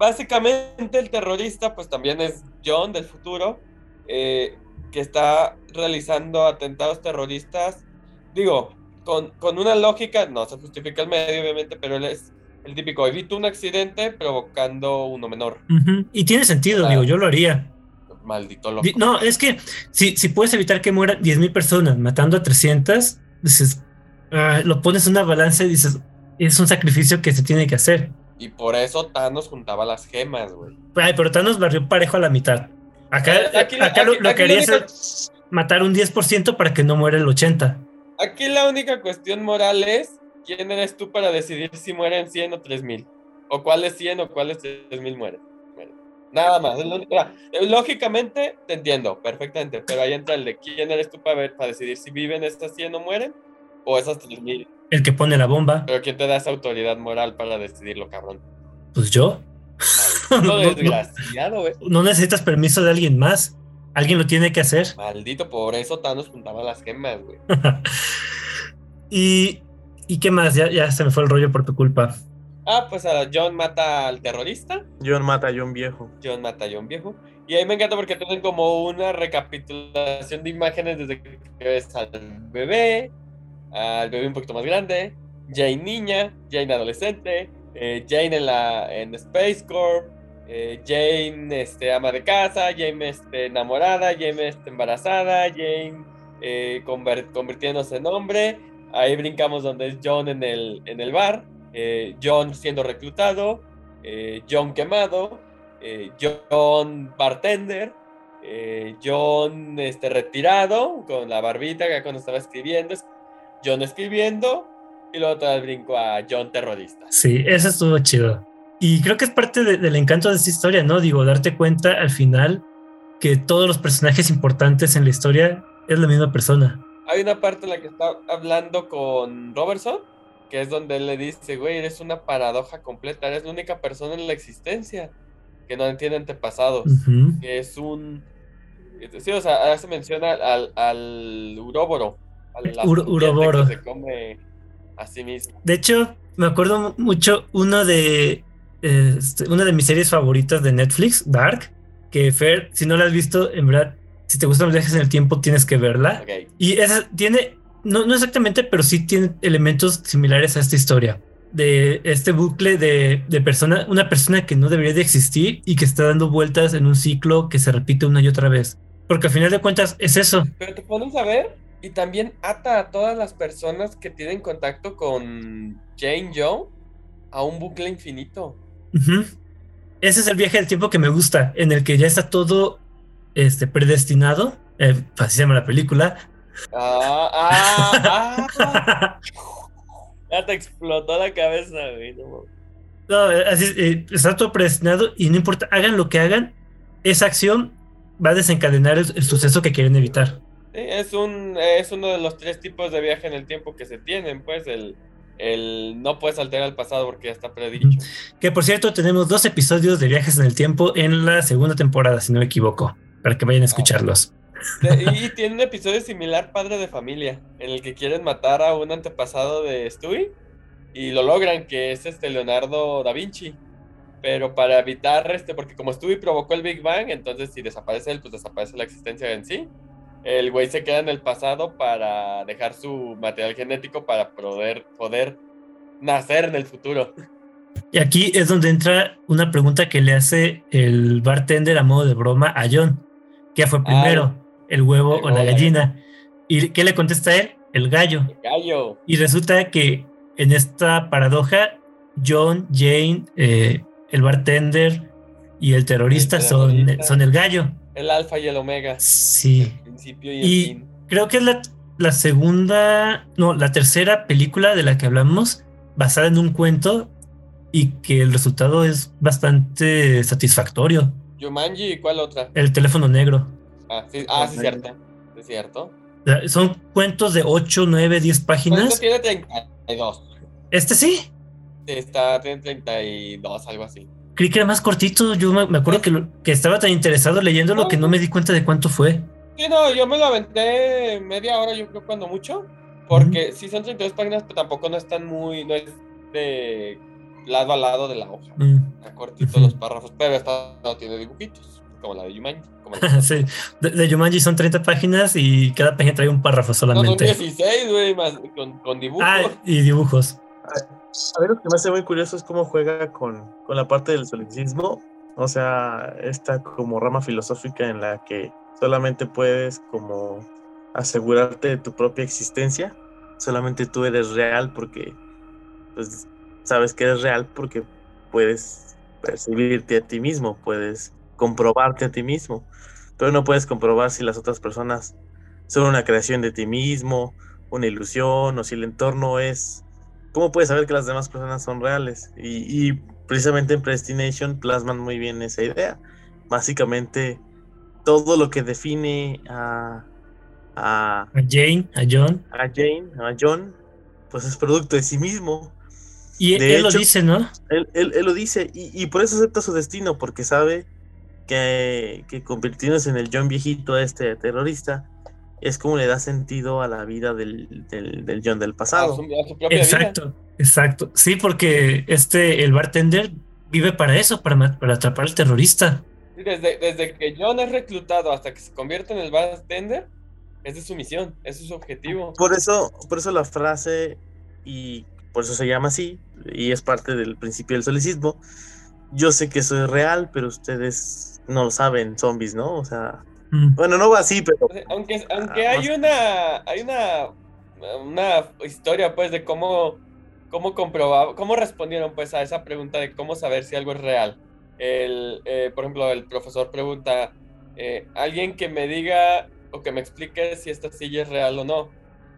Básicamente el terrorista pues también es John del futuro, eh, que está realizando atentados terroristas, digo, con, con una lógica, no se justifica el medio obviamente, pero él es el típico, evito un accidente provocando uno menor. Y tiene sentido, digo, yo lo haría. Maldito loco. No, es que si, si puedes evitar que mueran 10.000 personas matando a 300, dices, ah, lo pones en una balanza y dices, es un sacrificio que se tiene que hacer. Y por eso Thanos juntaba las gemas, güey. Ay, pero Thanos barrió parejo a la mitad. Acá, aquí- acá lo, aquí- lo que lo harías único- es matar un 10% para que no muera el 80%. Aquí la única cuestión moral es quién eres tú para decidir si mueren 100 o 3000. O cuáles 100 o cuáles 3000 mueren. Mueren. Nada más. eh, Lógicamente te entiendo perfectamente, pero ahí entra el de quién eres tú para, ver, para decidir si viven estas 100 o mueren o esas 3000. El que pone la bomba, Pero quién te da esa autoridad moral para decidirlo, cabrón. pues yo. No, no. desgraciado, güey. No necesitas permiso de alguien más. Alguien lo tiene que hacer. Maldito, por eso Thanos juntaba las gemas, güey. y, ¿Y qué más? Ya, ya se me fue el rollo por tu culpa. Ah, pues a John mata al terrorista. John mata a John viejo. John mata a John viejo. Y ahí me encanta porque tienen como una recapitulación de imágenes desde que ves al bebé, al bebé un poquito más grande, Jane niña, Jane adolescente, eh, Jane en la en Space Corp, eh, Jane este, ama de casa, Jane este, enamorada, Jane este, embarazada, Jane eh, convirtiéndose en hombre. Ahí brincamos donde es John en el, en el bar, eh, John siendo reclutado, John quemado, John bartender, John este, retirado con la barbita que cuando estaba escribiendo, John escribiendo y luego el brinco a John terrorista. Sí, eso estuvo chido. Y creo que es parte de- del encanto de esta historia, ¿no? Digo, darte cuenta al final que todos los personajes importantes en la historia es la misma persona. Hay una parte en la que está hablando con Robertson, que es donde él le dice, güey, eres una paradoja completa, eres la única persona en la existencia que no entiende antepasados. Que es un. Sí, o sea, se menciona al, al uróboro. Ur- uroboro. Que se come a sí mismo. De hecho, me acuerdo mu- mucho uno de eh, este, una de mis series favoritas de Netflix, Dark, que Fer, si no la has visto, en verdad, si te gustan los viajes en el tiempo, tienes que verla. Y esa tiene, no, no exactamente, pero sí tiene elementos similares a esta historia. De este bucle de, de persona, una persona que no debería de existir y que está dando vueltas en un ciclo que se repite una y otra vez. Porque al final de cuentas es eso. Pero te pones a ver y también ata a todas las personas que tienen contacto con Jane Joe a un bucle infinito. Ese es el viaje del tiempo que me gusta, en el que ya está todo este, predestinado. eh, así se llama la película. Ah, ah, ah. Ya te explotó la cabeza, güey. no así, eh, está todo predestinado y no importa, hagan lo que hagan, esa acción va a desencadenar el, el suceso que quieren evitar. Sí, es un es uno de los tres tipos de viaje en el tiempo que se tienen, pues el, el no puedes alterar el pasado porque ya está predicho. Que por cierto, tenemos dos episodios de viajes en el tiempo en la segunda temporada, si no me equivoco, para que vayan a escucharlos. De- y tiene un episodio similar, Padre de Familia, en el que quieren matar a un antepasado de Stewie y lo logran, que es este Leonardo da Vinci. Pero para evitar este, porque como Stewie provocó el Big Bang, entonces si desaparece él, pues desaparece la existencia en sí. El güey se queda en el pasado para dejar su material genético para poder, poder nacer en el futuro. Y aquí es donde entra una pregunta que le hace el bartender a modo de broma a John. ¿Qué fue primero, el huevo el o la gallina? ¿Y qué le contesta él? El gallo. Gallo. Y resulta que en esta paradoja, John, Jane, eh, el bartender y el terrorista, El son, terrorista. son el gallo. El alfa y el omega. Sí. El principio y el Y fin. creo que es la, la segunda, no, la tercera película de la que hablamos, basada en un cuento y que el resultado es bastante satisfactorio. Jumanji, ¿y cuál otra? El teléfono negro. Ah, sí, ah, sí, Jumanji. cierto. es cierto. Son cuentos de 8, 9, 10 Este páginas. tiene 32. Este sí. Sí, está, tiene 32, algo así. Creí que era más cortito. Yo me, acuerdo que, lo- que estaba tan interesado leyéndolo que no me di cuenta de cuánto fue. Sí, no, yo me lo aventé media hora, yo creo, cuando mucho. Porque sí son 32 páginas, pero tampoco no están muy. No es de lado a lado de la hoja. Mm. Está cortito los párrafos, pero esta no tiene dibujitos, como la de Yumanji. Como la sí. De, de Jumanji son 30 páginas y cada página trae un párrafo No, son solamente. 16, güey, más con, con dibujos. Ah, y dibujos. A ver, lo que me hace muy curioso es cómo juega con, con la parte del solicismo. O sea, esta como rama filosófica en la que solamente puedes como asegurarte de tu propia existencia. Solamente tú eres real porque pues, sabes que eres real porque puedes percibirte a ti mismo, puedes comprobarte a ti mismo. Pero no puedes comprobar si las otras personas son una creación de ti mismo, una ilusión o si el entorno es ¿cómo puedes saber que las demás personas son reales? Y, y precisamente en Predestination plasman muy bien esa idea. Básicamente, todo lo que define a, a, A Jane, a John. a Jane, a John, pues es producto de sí mismo. Y De él lo dice, ¿no? Él, él- él lo dice y, y por eso acepta su destino, porque sabe que, que convirtiéndose en el John viejito, este terrorista, es como le da sentido a la vida del, del, del John del a, pasado. su, a su propia vida. Exacto, exacto. Sí, porque este, el bartender vive para eso, para, para atrapar al terrorista. Desde, desde que John es reclutado hasta que se convierte en el bartender, esa es su misión, ese es su objetivo. Por eso, por eso la frase, y por eso se llama así, y es parte del principio del solicismo. Yo sé que eso es real, pero ustedes no lo saben, zombies, ¿no? O sea, Mm. bueno, no va así, pero Aunque, aunque Ah, hay una, hay una, una historia pues de cómo, cómo comprobaba, cómo respondieron pues a esa pregunta de cómo saber si algo es real. El, eh, por ejemplo, el profesor pregunta, eh, alguien que me diga o que me explique si esta silla es real o no.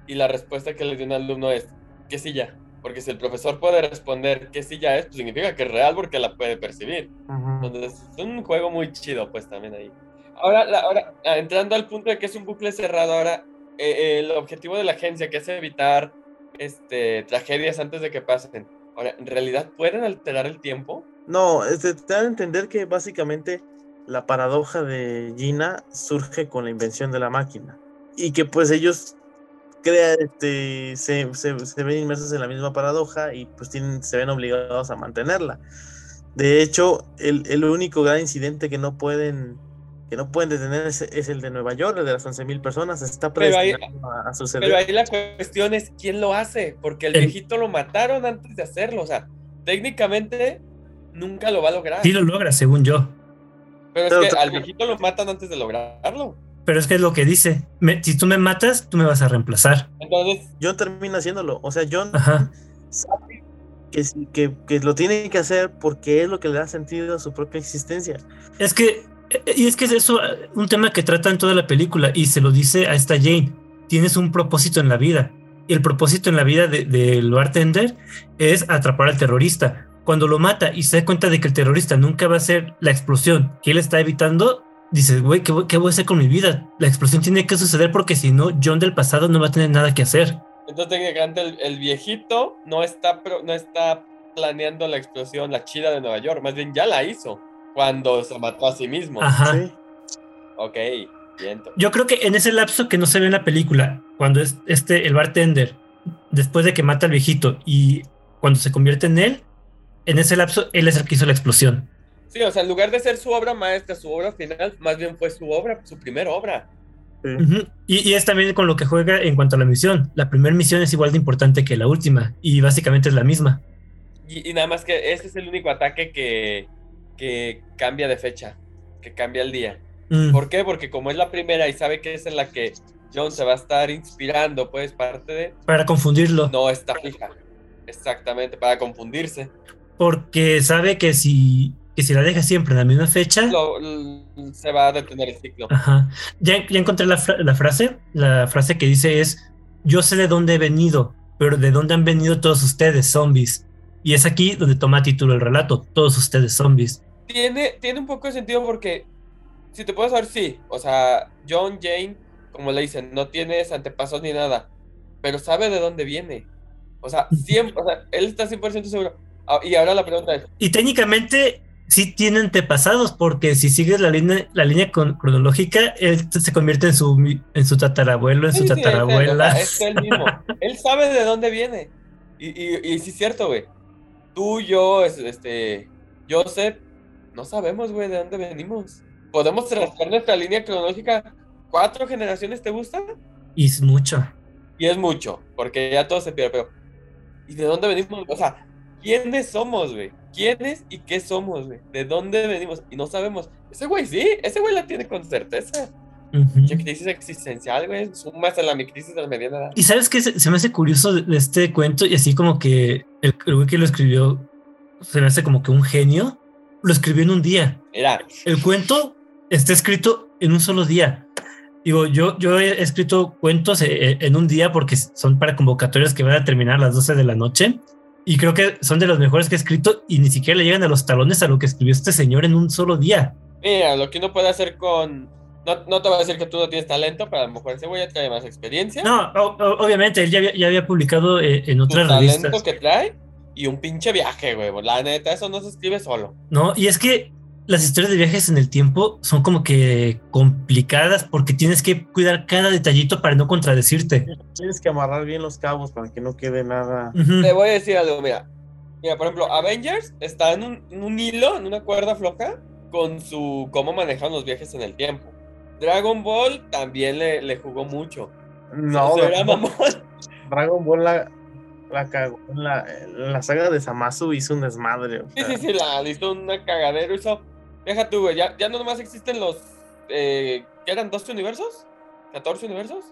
Y la respuesta que le dio un alumno es, ¿qué silla? Porque si el profesor puede responder qué silla es, pues significa que es real porque la puede percibir. Entonces, es un juego muy chido, pues también ahí. Ahora, la- ahora ah, entrando al punto de que es un bucle cerrado, ahora eh, el objetivo de la agencia, que es evitar este, tragedias antes de que pasen. Ahora, ¿en realidad pueden alterar el tiempo? No, este, te dan a entender que básicamente la paradoja de Gina surge con la invención de la máquina. Y que pues ellos crea, este, se, se- se ven inmersos en la misma paradoja y pues tienen, se ven obligados a mantenerla. De hecho, el, el único gran incidente que no pueden que no pueden detener es, es el de Nueva York, el de las 11.000 personas, está Pero ahí- predestinado a, suceder. Pero ahí la cuestión es quién lo hace, porque el El- viejito lo mataron antes de hacerlo. O sea, técnicamente nunca lo va a lograr. Sí lo logra, según yo. Pero Pero es que al viejito lo matan antes de lograrlo. Pero es que es lo que dice. Me- si tú me matas, tú me vas a reemplazar. Entonces, John termina haciéndolo. O sea, John Ajá. sabe que, sí- que, que lo tiene que hacer porque es lo que le da sentido a su propia existencia. Es que, eh, y es que es eso, eh, un tema que trata en toda la película y se lo dice a esta Jane. Tienes un propósito en la vida. Y el propósito en la vida de- del bartender es atrapar al terrorista. Cuando lo mata y se da cuenta de que el terrorista nunca va a ser la explosión que él está evitando, dices, güey, ¿qué, voy- ¿qué voy a hacer con mi vida? La explosión tiene que suceder porque si no, John del pasado no va a tener nada que hacer. entonces técnicamente el, el viejito no está, pro- no está planeando la explosión, la chida de Nueva York. Más bien ya la hizo cuando se mató a sí mismo. Ajá. ¿sí? Ok, viento. Yo creo que en ese lapso que no se ve en la película, cuando es este el bartender, después de que mata al viejito y cuando se convierte en él, en ese lapso él es el que hizo la explosión. Sí, o sea, en lugar de ser su obra maestra, su obra final, más bien fue su obra, su primera obra. Y, y es también con lo que juega en cuanto a la misión. La primera misión es igual de importante que la última y básicamente es la misma. Y, y nada más que ese es el único ataque que, que cambia de fecha, que cambia el día. Mm, ¿Por qué? Porque como es la primera y sabe que es en la que John se va a estar inspirando, pues parte de... Para confundirlo, No está fija. Exactamente, para confundirse. Porque sabe que si, que si la deja siempre en la misma fecha, Lo- l- se va a detener el ciclo. Ajá. Ya, ya encontré la, fra- la frase. La frase que dice es: Yo sé de dónde he venido, pero de dónde han venido todos ustedes, zombies. Y es aquí donde toma título el relato: Todos ustedes, zombies. Tiene, tiene un poco de sentido porque, si te puedes saber, sí. O sea, John, Jane como le dicen, no tienes antepasados ni nada, pero sabe de dónde viene. O sea, siempre, o sea, él está 100% seguro. Ah, y ahora la pregunta es... Y técnicamente sí tiene antepasados, porque si sigues la línea, la línea cronológica, él se convierte en su, en su tatarabuelo, en su Sí, él, tatarabuela. es él mismo. él sabe de dónde viene. Y, y, y sí es cierto, güey. Tú, yo, es- este, Joseph, no sabemos, güey, de dónde venimos. Podemos trazar nuestra línea cronológica cuatro generaciones, ¿te gusta? Y es mucho. Y es mucho, porque ya todo se pierde, pero ¿y de dónde venimos? O sea, ¿quiénes somos, güey? ¿Quiénes y qué somos, güey? ¿De dónde venimos? Y no sabemos. Ese güey sí, ese güey la tiene con certeza. Ujú. Pinche crisis existencial, güey. Sumas a la mi crisis de la mediana edad. Y sabes que se, se me hace curioso de, este cuento y así como que el, el güey que lo escribió se me hace como que un genio. Lo escribió en un día. Mira, El cuento está escrito en un solo día. Digo, yo, yo he escrito cuentos eh, eh, en un día porque son para convocatorias que van a terminar a las 12 de la noche. Y creo que son de los mejores que he escrito y ni siquiera le llegan a los talones a lo que escribió este señor en un solo día. mira, lo que uno puede hacer con. No, no te voy a decir que tú no tienes talento, pero a lo mejor ese güey ya trae más experiencia. No, o- o- obviamente, él ya había, ya había publicado eh, en otras talento revistas. que trae y un pinche viaje, güey. La neta, eso no se escribe solo. No, y es que las historias de viajes en el tiempo son como que complicadas porque tienes que cuidar cada detallito para no contradecirte. Tienes que amarrar bien los cabos para que no quede nada. Te voy a decir algo, mira. Mira, por ejemplo, Avengers está en un, en un hilo, en una cuerda floja, con su cómo manejan los viajes en el tiempo. Dragon Ball también le, le jugó mucho. No, O sea, era Dragon. Dragon Ball la, la la, la saga de Samasu hizo un desmadre. o Sí, sea, sí, sí, la hizo una cagadero, hizo. Deja tú, güey, ya, ya no nomás existen los. Eh, ¿Qué eran? ¿12 universos? ¿14 universos?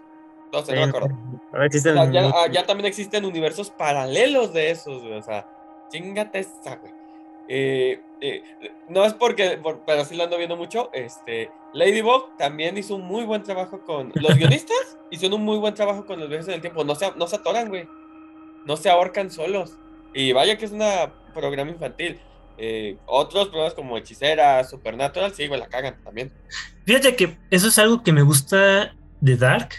12, no me acuerdo. Existen O sea, ya, ah, ya también existen universos paralelos de esos, güey. O sea, chingate esa, güey. Eh, eh, no es porque, por- pero sí lo ando viendo mucho. Este, Ladybug también hizo un muy buen trabajo con. Los guionistas hicieron un muy buen trabajo con los viajes en el tiempo. No se, no se atoran, güey. No se ahorcan solos. Y vaya que es una programa infantil. Eh, otros programas como Hechicera, Supernatural, sí, güey, la cagan también. Fíjate que eso es algo que me gusta de Dark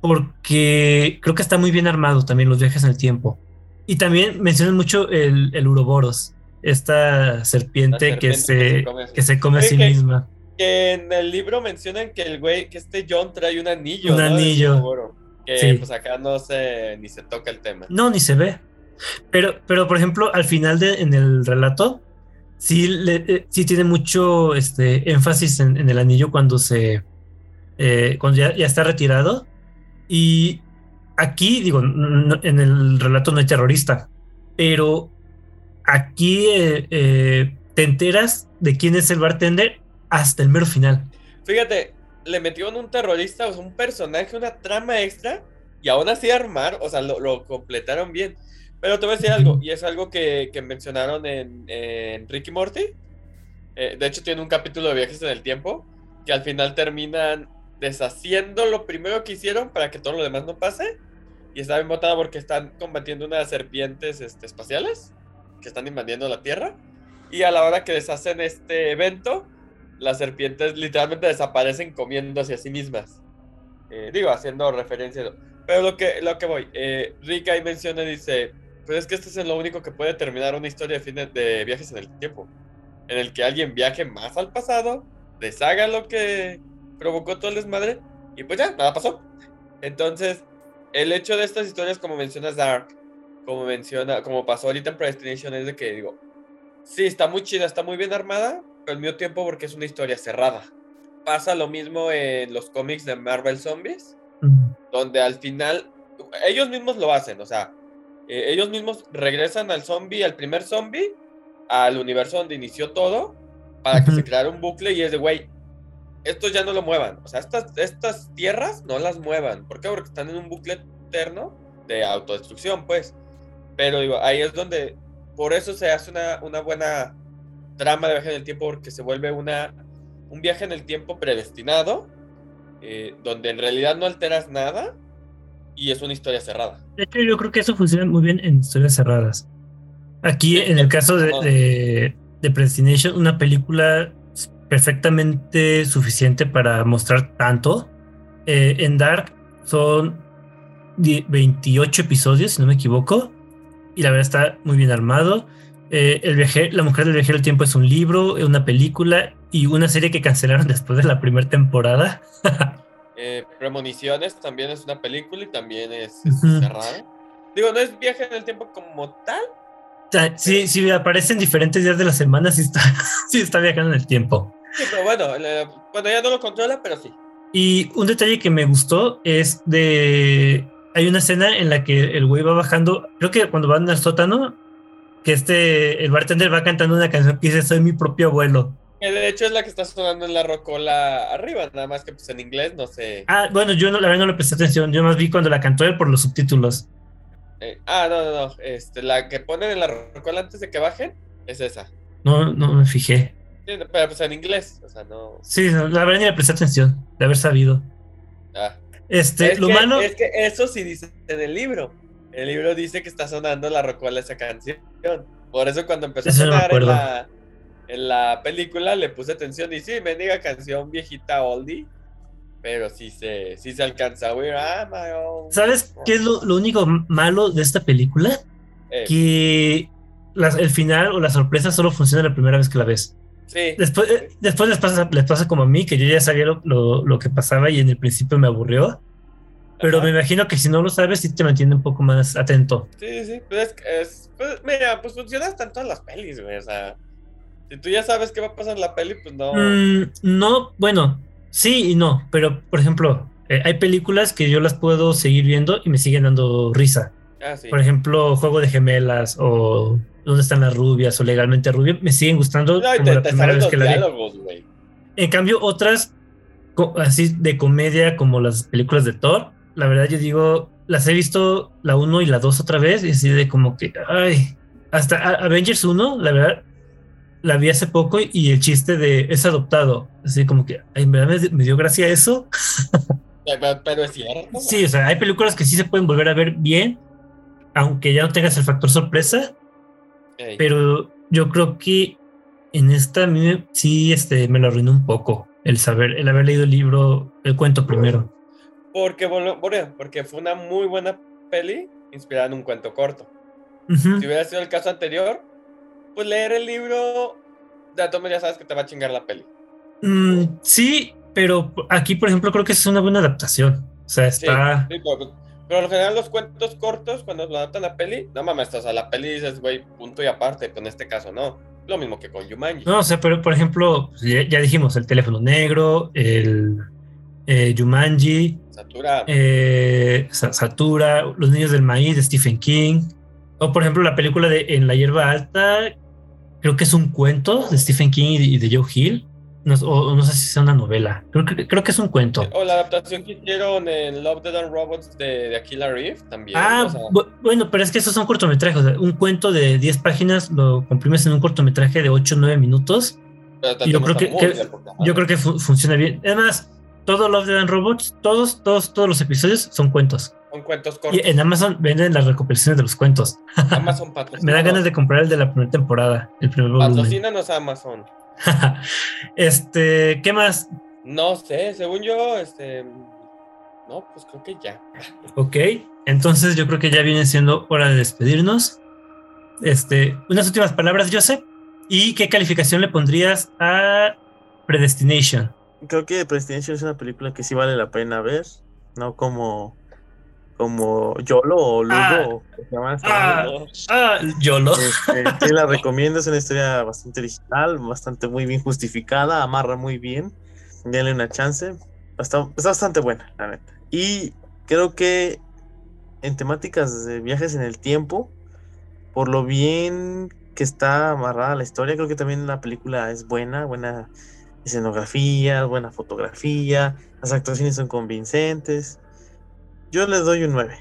porque creo que está muy bien armado también los viajes en el tiempo. Y también mencionan mucho el, el Uroboros, esta serpiente, que, se, come a sí- que se come a sí que- misma. Que en el libro mencionan que el güey, que este John trae un anillo. Un anillo. Que Sí. pues acá no se, ni se toca el tema. No, ni se ve. Pero, pero por ejemplo, al final de, en el relato, sí, le- eh, sí tiene mucho este, énfasis en, el anillo cuando se. eh, cuando ya, está retirado. Y aquí, digo, en el relato no hay terrorista, pero aquí eh, te enteras de quién es el bartender hasta el mero final. Fíjate, le metieron un terrorista, o sea, un personaje, una trama extra, y aún así armar, o sea, lo completaron bien. Pero te voy a decir algo, y es algo que, que mencionaron en, en Ricky Morty. Eh, de hecho, tiene un capítulo de viajes en el tiempo, que al final terminan deshaciendo lo primero que hicieron para que todo lo demás no pase. Y está bien botada porque están combatiendo unas serpientes este, espaciales que están invadiendo la Tierra. Y a la hora que deshacen este evento, las serpientes literalmente desaparecen comiendo hacia sí mismas. Eh, digo, haciendo referencia. Pero lo que, lo que voy, eh, Rick ahí menciona, dice, pues es que este es lo único que puede terminar una historia de, fin de, de viajes en el tiempo. En el que alguien viaje más al pasado, deshaga lo que provocó todo el desmadre, y pues ya, nada pasó. Entonces, el hecho de estas historias, como mencionas Dark, como menciona, como pasó ahorita en Predestination, es de que digo, sí, está muy chida, está muy bien armada, pero al mismo tiempo porque es una historia cerrada. Pasa lo mismo en los cómics de Marvel Zombies, Mm. donde al final ellos mismos lo hacen, o sea, eh, ellos mismos regresan al zombie, al primer zombie, al universo donde inició todo, para que se creara un bucle y es de, güey, estos ya no lo muevan, o sea, estas, estas tierras no las muevan, ¿por qué? Porque están en un bucle eterno de autodestrucción, pues. Pero digo, ahí es donde, por eso se hace una, una buena trama de viaje en el tiempo, porque se vuelve una, un viaje en el tiempo predestinado, eh, donde en realidad no alteras nada y es una historia cerrada. De hecho, yo creo que eso funciona muy bien en historias cerradas. Aquí, en el caso de, de, de Predestination, una película perfectamente suficiente para mostrar tanto. Eh, en Dark son 28 episodios, si no me equivoco, y la verdad está muy bien armado. Eh, el viaje, La Mujer del Viajero del Tiempo es un libro, una película y una serie que cancelaron después de la primera temporada. Eh, Premoniciones también es una película y también es, es uh -huh. cerrada. Digo, no es viaje en el tiempo como tal. Sí, sí, aparece en diferentes días de la semana, sí está, sí está viajando en el tiempo. Sí, pero bueno, le, bueno, ya no lo controla, pero sí. Y un detalle que me gustó es de... Hay una escena en la que el güey va bajando, creo que cuando van al sótano, que este, el bartender va cantando una canción que dice Soy mi propio abuelo. Que de hecho es la que está sonando en la rocola arriba, nada más que pues en inglés no sé. Ah, bueno, yo no, la verdad no le presté atención, yo más vi cuando la cantó él por los subtítulos. Eh, ah, no, no, no, este, la que ponen en la rocola antes de que bajen es esa. No, no me fijé. Sí, pero pues en inglés, o sea, no. Sí, la verdad ni le presté atención, de haber sabido. Ah. Este, es lo que, malo. Es que eso sí dice en el libro. El libro dice que está sonando la rocola esa canción. Por eso cuando empezó Eso a sonar en, la, en la película le puse atención y sí, me diga canción viejita oldie. Pero sí se, sí se alcanza a oír. Ah, ¿Sabes qué es lo, lo único malo de esta película? Eh, Que las- el final o la sorpresa solo funciona la primera vez que la ves. sí. Después, eh, después les, pasa, les pasa como a mí, que yo ya sabía lo, lo- lo que pasaba y en el principio me aburrió. Pero Ajá. me imagino que si no lo sabes, sí te mantiene un poco más atento. Sí, sí, pues es, pues, mira, pues funciona hasta en todas las pelis, güey, o sea, si tú ya sabes qué va a pasar en la peli, pues no, Mm, no, bueno, sí y no, pero por ejemplo, eh, hay películas que yo las puedo seguir viendo y me siguen dando risa. ah, sí. Por ejemplo, Juego de Gemelas o ¿Dónde están las rubias? o Legalmente Rubia, me siguen gustando No, como te, la te primera saben vez los que la vi. En cambio, otras así de comedia como las películas de Thor, la verdad yo digo, las he visto la 1 y la 2 otra vez y así de como que, ay, hasta Avengers 1, la verdad, la vi hace poco y el chiste de es adoptado, así como que, en verdad me, me dio gracia eso. Pero, pero es cierto. Sí, o sea, hay películas que sí se pueden volver a ver bien, aunque ya no tengas el factor sorpresa, Ey, pero yo creo que en esta a mí sí este, me lo arruinó un poco el saber, el haber leído el libro, el cuento primero. Porque, porque fue una muy buena peli inspirada en un cuento corto. Ujú. Si hubiera sido el caso anterior, pues leer el libro, de todas ya sabes que te va a chingar la peli. Mm, sí, pero aquí, por ejemplo, creo que es una buena adaptación. O sea, está. sí, pero, pero en general los cuentos cortos, cuando lo adaptan a peli, no mames, o sea, la peli dices, güey, punto y aparte, pero en este caso no. Lo mismo que con Yumanji. No, o sea, pero por ejemplo, pues, ya, ya dijimos el teléfono negro, el eh, Jumanji, Satura. eh, Sa- Satura, Los niños del maíz de Stephen King. O por ejemplo, la película de En la hierba alta, creo que es un cuento de Stephen King y de, y Joe Hill. No, o, no sé si sea una novela. Creo, que- creo que es un cuento. O la adaptación que hicieron en Love, Dead and Robots de, de Aquila Reeve también. Ah, o sea, bu- bueno, pero es que esos son cortometrajes. un cuento de 10 páginas lo comprimes en un cortometraje de 8 o 9 minutos. pero yo creo que- Yo creo que fu- funciona bien. Además, todo Love, Dead and Robots, todos, todos, todos los episodios son cuentos. Son cuentos Y cortos. en Amazon venden las recopilaciones de los cuentos. Amazon patrocina. Me da ganas de comprar el de la primera temporada, el primer volumen. Patrocínanos Amazon. este, ¿qué más? No sé, según yo, este. No, pues creo que ya. Ok, entonces yo creo que ya viene siendo hora de despedirnos. Este, unas últimas palabras, Joseph. ¿Y qué calificación le pondrías a Predestination? Creo que Predestination es una película que sí vale la pena ver, no como como Yolo o Ludo Ah. se llama Ah. Ah, YOLO. Este, sí la recomiendo, es una historia bastante original, bastante muy bien justificada, amarra muy bien. Denle una chance. Está, está bastante buena, la neta. Y creo que en temáticas de viajes en el tiempo, por lo bien que está amarrada la historia, creo que también la película es buena, buena escenografía, buena fotografía, las actuaciones son convincentes. Yo les doy un 9.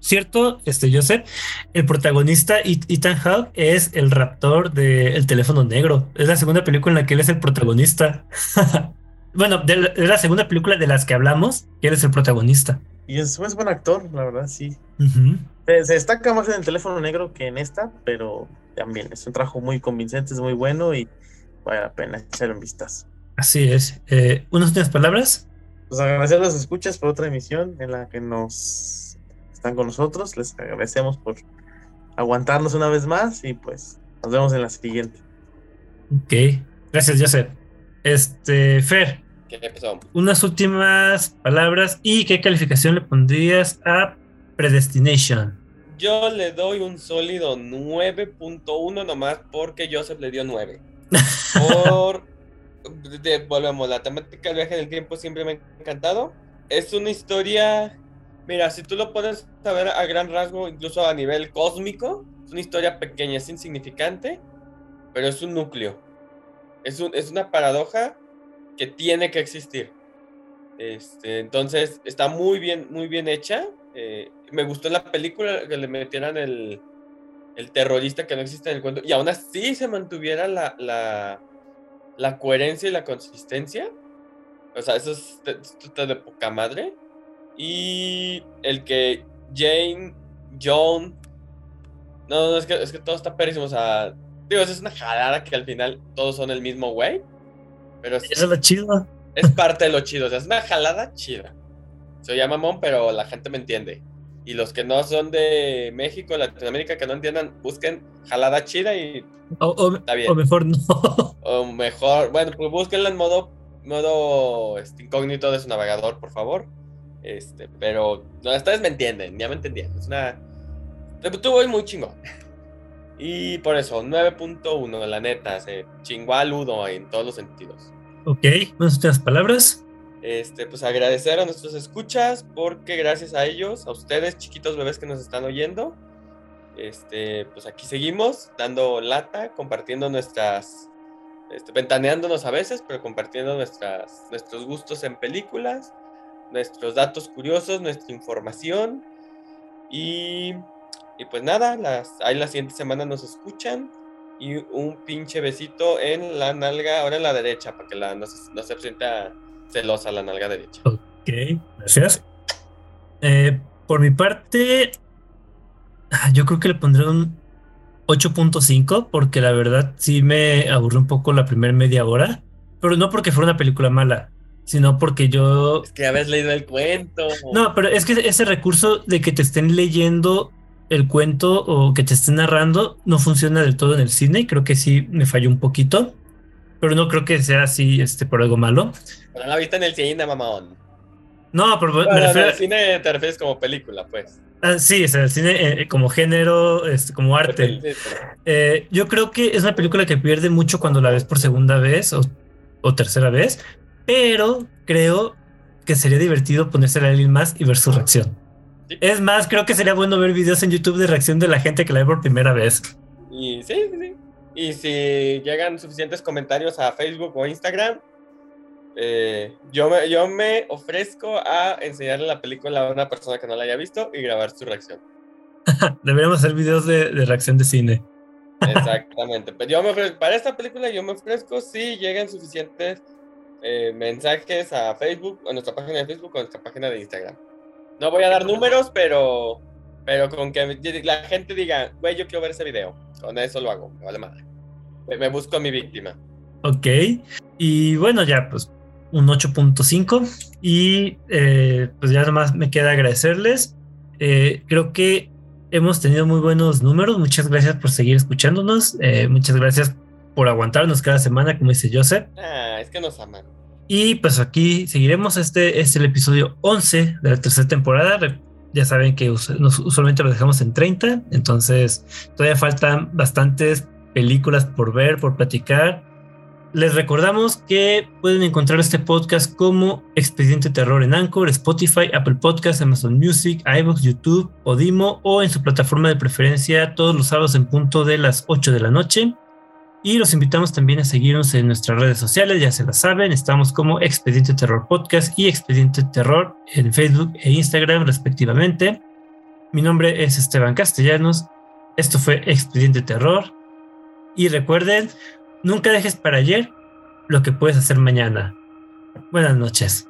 ¿Cierto, este Joseph? El protagonista, Et- Ethan Hawke, es el raptor del teléfono negro. Es la segunda película en la que él es el protagonista. bueno, de la- es la segunda película de las que hablamos, que él es el protagonista. Y es, es buen actor, la verdad, sí. Se destaca más en el teléfono negro que en esta, pero también es un trabajo muy convincente, es muy bueno y vale la pena echarle un vistazo. Así es. Eh, ¿Unas últimas palabras? Pues agradecer a las escuchas por otra emisión en la que nos están con nosotros. Les agradecemos por aguantarnos una vez más y pues nos vemos en la siguiente. Ok, gracias, Joseph. Este, Fer, ¿Qué pasó? unas últimas palabras y qué calificación le pondrías a Predestination. Yo le doy un sólido 9.1 nomás porque Joseph le dio 9. Por. Volvemos, la temática del viaje del tiempo siempre me ha encantado. Es una historia. Mira, si tú lo pones a ver a gran rasgo, incluso a nivel cósmico, es una historia pequeña, es insignificante, pero es un núcleo. Es, un- es una paradoja que tiene que existir. Este, entonces, está muy bien, muy bien hecha. Eh, me gustó en la película que le metieran el, el terrorista que no existe en el cuento y aún así se mantuviera la, la, la coherencia y la consistencia. O sea, eso es está de poca madre. Y el que Jane, John. No, no, es que, es que todo está pérísimo. O sea, digo, es una jalada que al final todos son el mismo güey. Pero es, es lo chido. es parte de lo chido. O sea, es una jalada chida. Se oye mamón, pero la gente me entiende. Y los que no son de México, Latinoamérica, que no entiendan, busquen jalada chida y O, o- Está bien. o mejor no. o mejor, bueno, pues búsquenla en modo, modo este, incógnito de su navegador, por favor. Este, pero no, ustedes me entienden, ya me entendían. Es una. Estuvo muy chingón. Y por eso, 9.1, la neta, se chingó al Ludo en todos los sentidos. ok, unas últimas palabras. Este, pues agradecer a nuestros escuchas, porque gracias a ellos, a ustedes, chiquitos bebés que nos están oyendo, este, pues aquí seguimos dando lata, compartiendo nuestras, este, ventaneándonos a veces, pero compartiendo nuestras, nuestros gustos en películas, nuestros datos curiosos, nuestra información. Y, y pues nada, las, ahí la siguiente semana nos escuchan. Y un pinche besito en la nalga, ahora en la derecha, para que la, no, se, no celosa la nalga derecha. Ok, gracias. Eh, por mi parte, ah, yo creo que le pondré un 8.5 porque la verdad sí me aburrió un poco la primera media hora, pero no porque fuera una película mala, sino porque yo... Es que habías leído el cuento. No, pero es que ese recurso de que te estén leyendo el cuento o que te estén narrando no funciona del todo en el cine y creo que sí me falló un poquito, pero no creo que sea así este, por algo malo. Pero la viste en el cine, mamón. No, pero me en el cine te refieres como película, pues. Ah, sí, o sea, el cine eh, como género, este, como arte. Sí, sí. Eh, yo creo que es una película que pierde mucho cuando la ves por segunda vez o, o tercera vez, pero creo que sería divertido ponerse a alguien más y ver su reacción. Sí. Es más, creo que sería bueno ver videos en YouTube de reacción de la gente que la ve por primera vez. Y sí, sí, sí. Y si llegan suficientes comentarios a Facebook o Instagram, eh, yo, me, yo me ofrezco a enseñarle la película a una persona que no la haya visto y grabar su reacción. Deberíamos hacer videos de, de reacción de cine. Exactamente. Pero yo me ofrezco, para esta película yo me ofrezco si llegan suficientes eh, mensajes a Facebook, a nuestra página de Facebook o a nuestra página de Instagram. No voy a dar números, pero, pero con que la gente diga, güey, yo quiero ver ese video. Con eso lo hago, me vale madre. Me, me busco a mi víctima. Ok. Y bueno, ya pues un 8.5. Y eh, pues ya nomás me queda agradecerles. Eh, creo que hemos tenido muy buenos números. Muchas gracias por seguir escuchándonos. Eh, muchas gracias por aguantarnos cada semana, como dice Joseph. Ah, es que nos aman. Y pues aquí seguiremos. Este es el episodio 11 de la tercera temporada. Ya saben que usualmente lo dejamos en 30. Entonces todavía faltan bastantes películas por ver, por platicar. Les recordamos que pueden encontrar este podcast como Expediente Terror en Anchor, Spotify, Apple Podcasts, Amazon Music, iVoox, YouTube, Podimo o en su plataforma de preferencia todos los sábados en punto de las 8 de la noche. Y los invitamos también a seguirnos en nuestras redes sociales, ya se las saben, estamos como Expediente Terror Podcast y Expediente Terror en Facebook e Instagram respectivamente. Mi nombre es Esteban Castellanos, esto fue Expediente Terror y recuerden, nunca dejes para ayer lo que puedes hacer mañana. Buenas noches.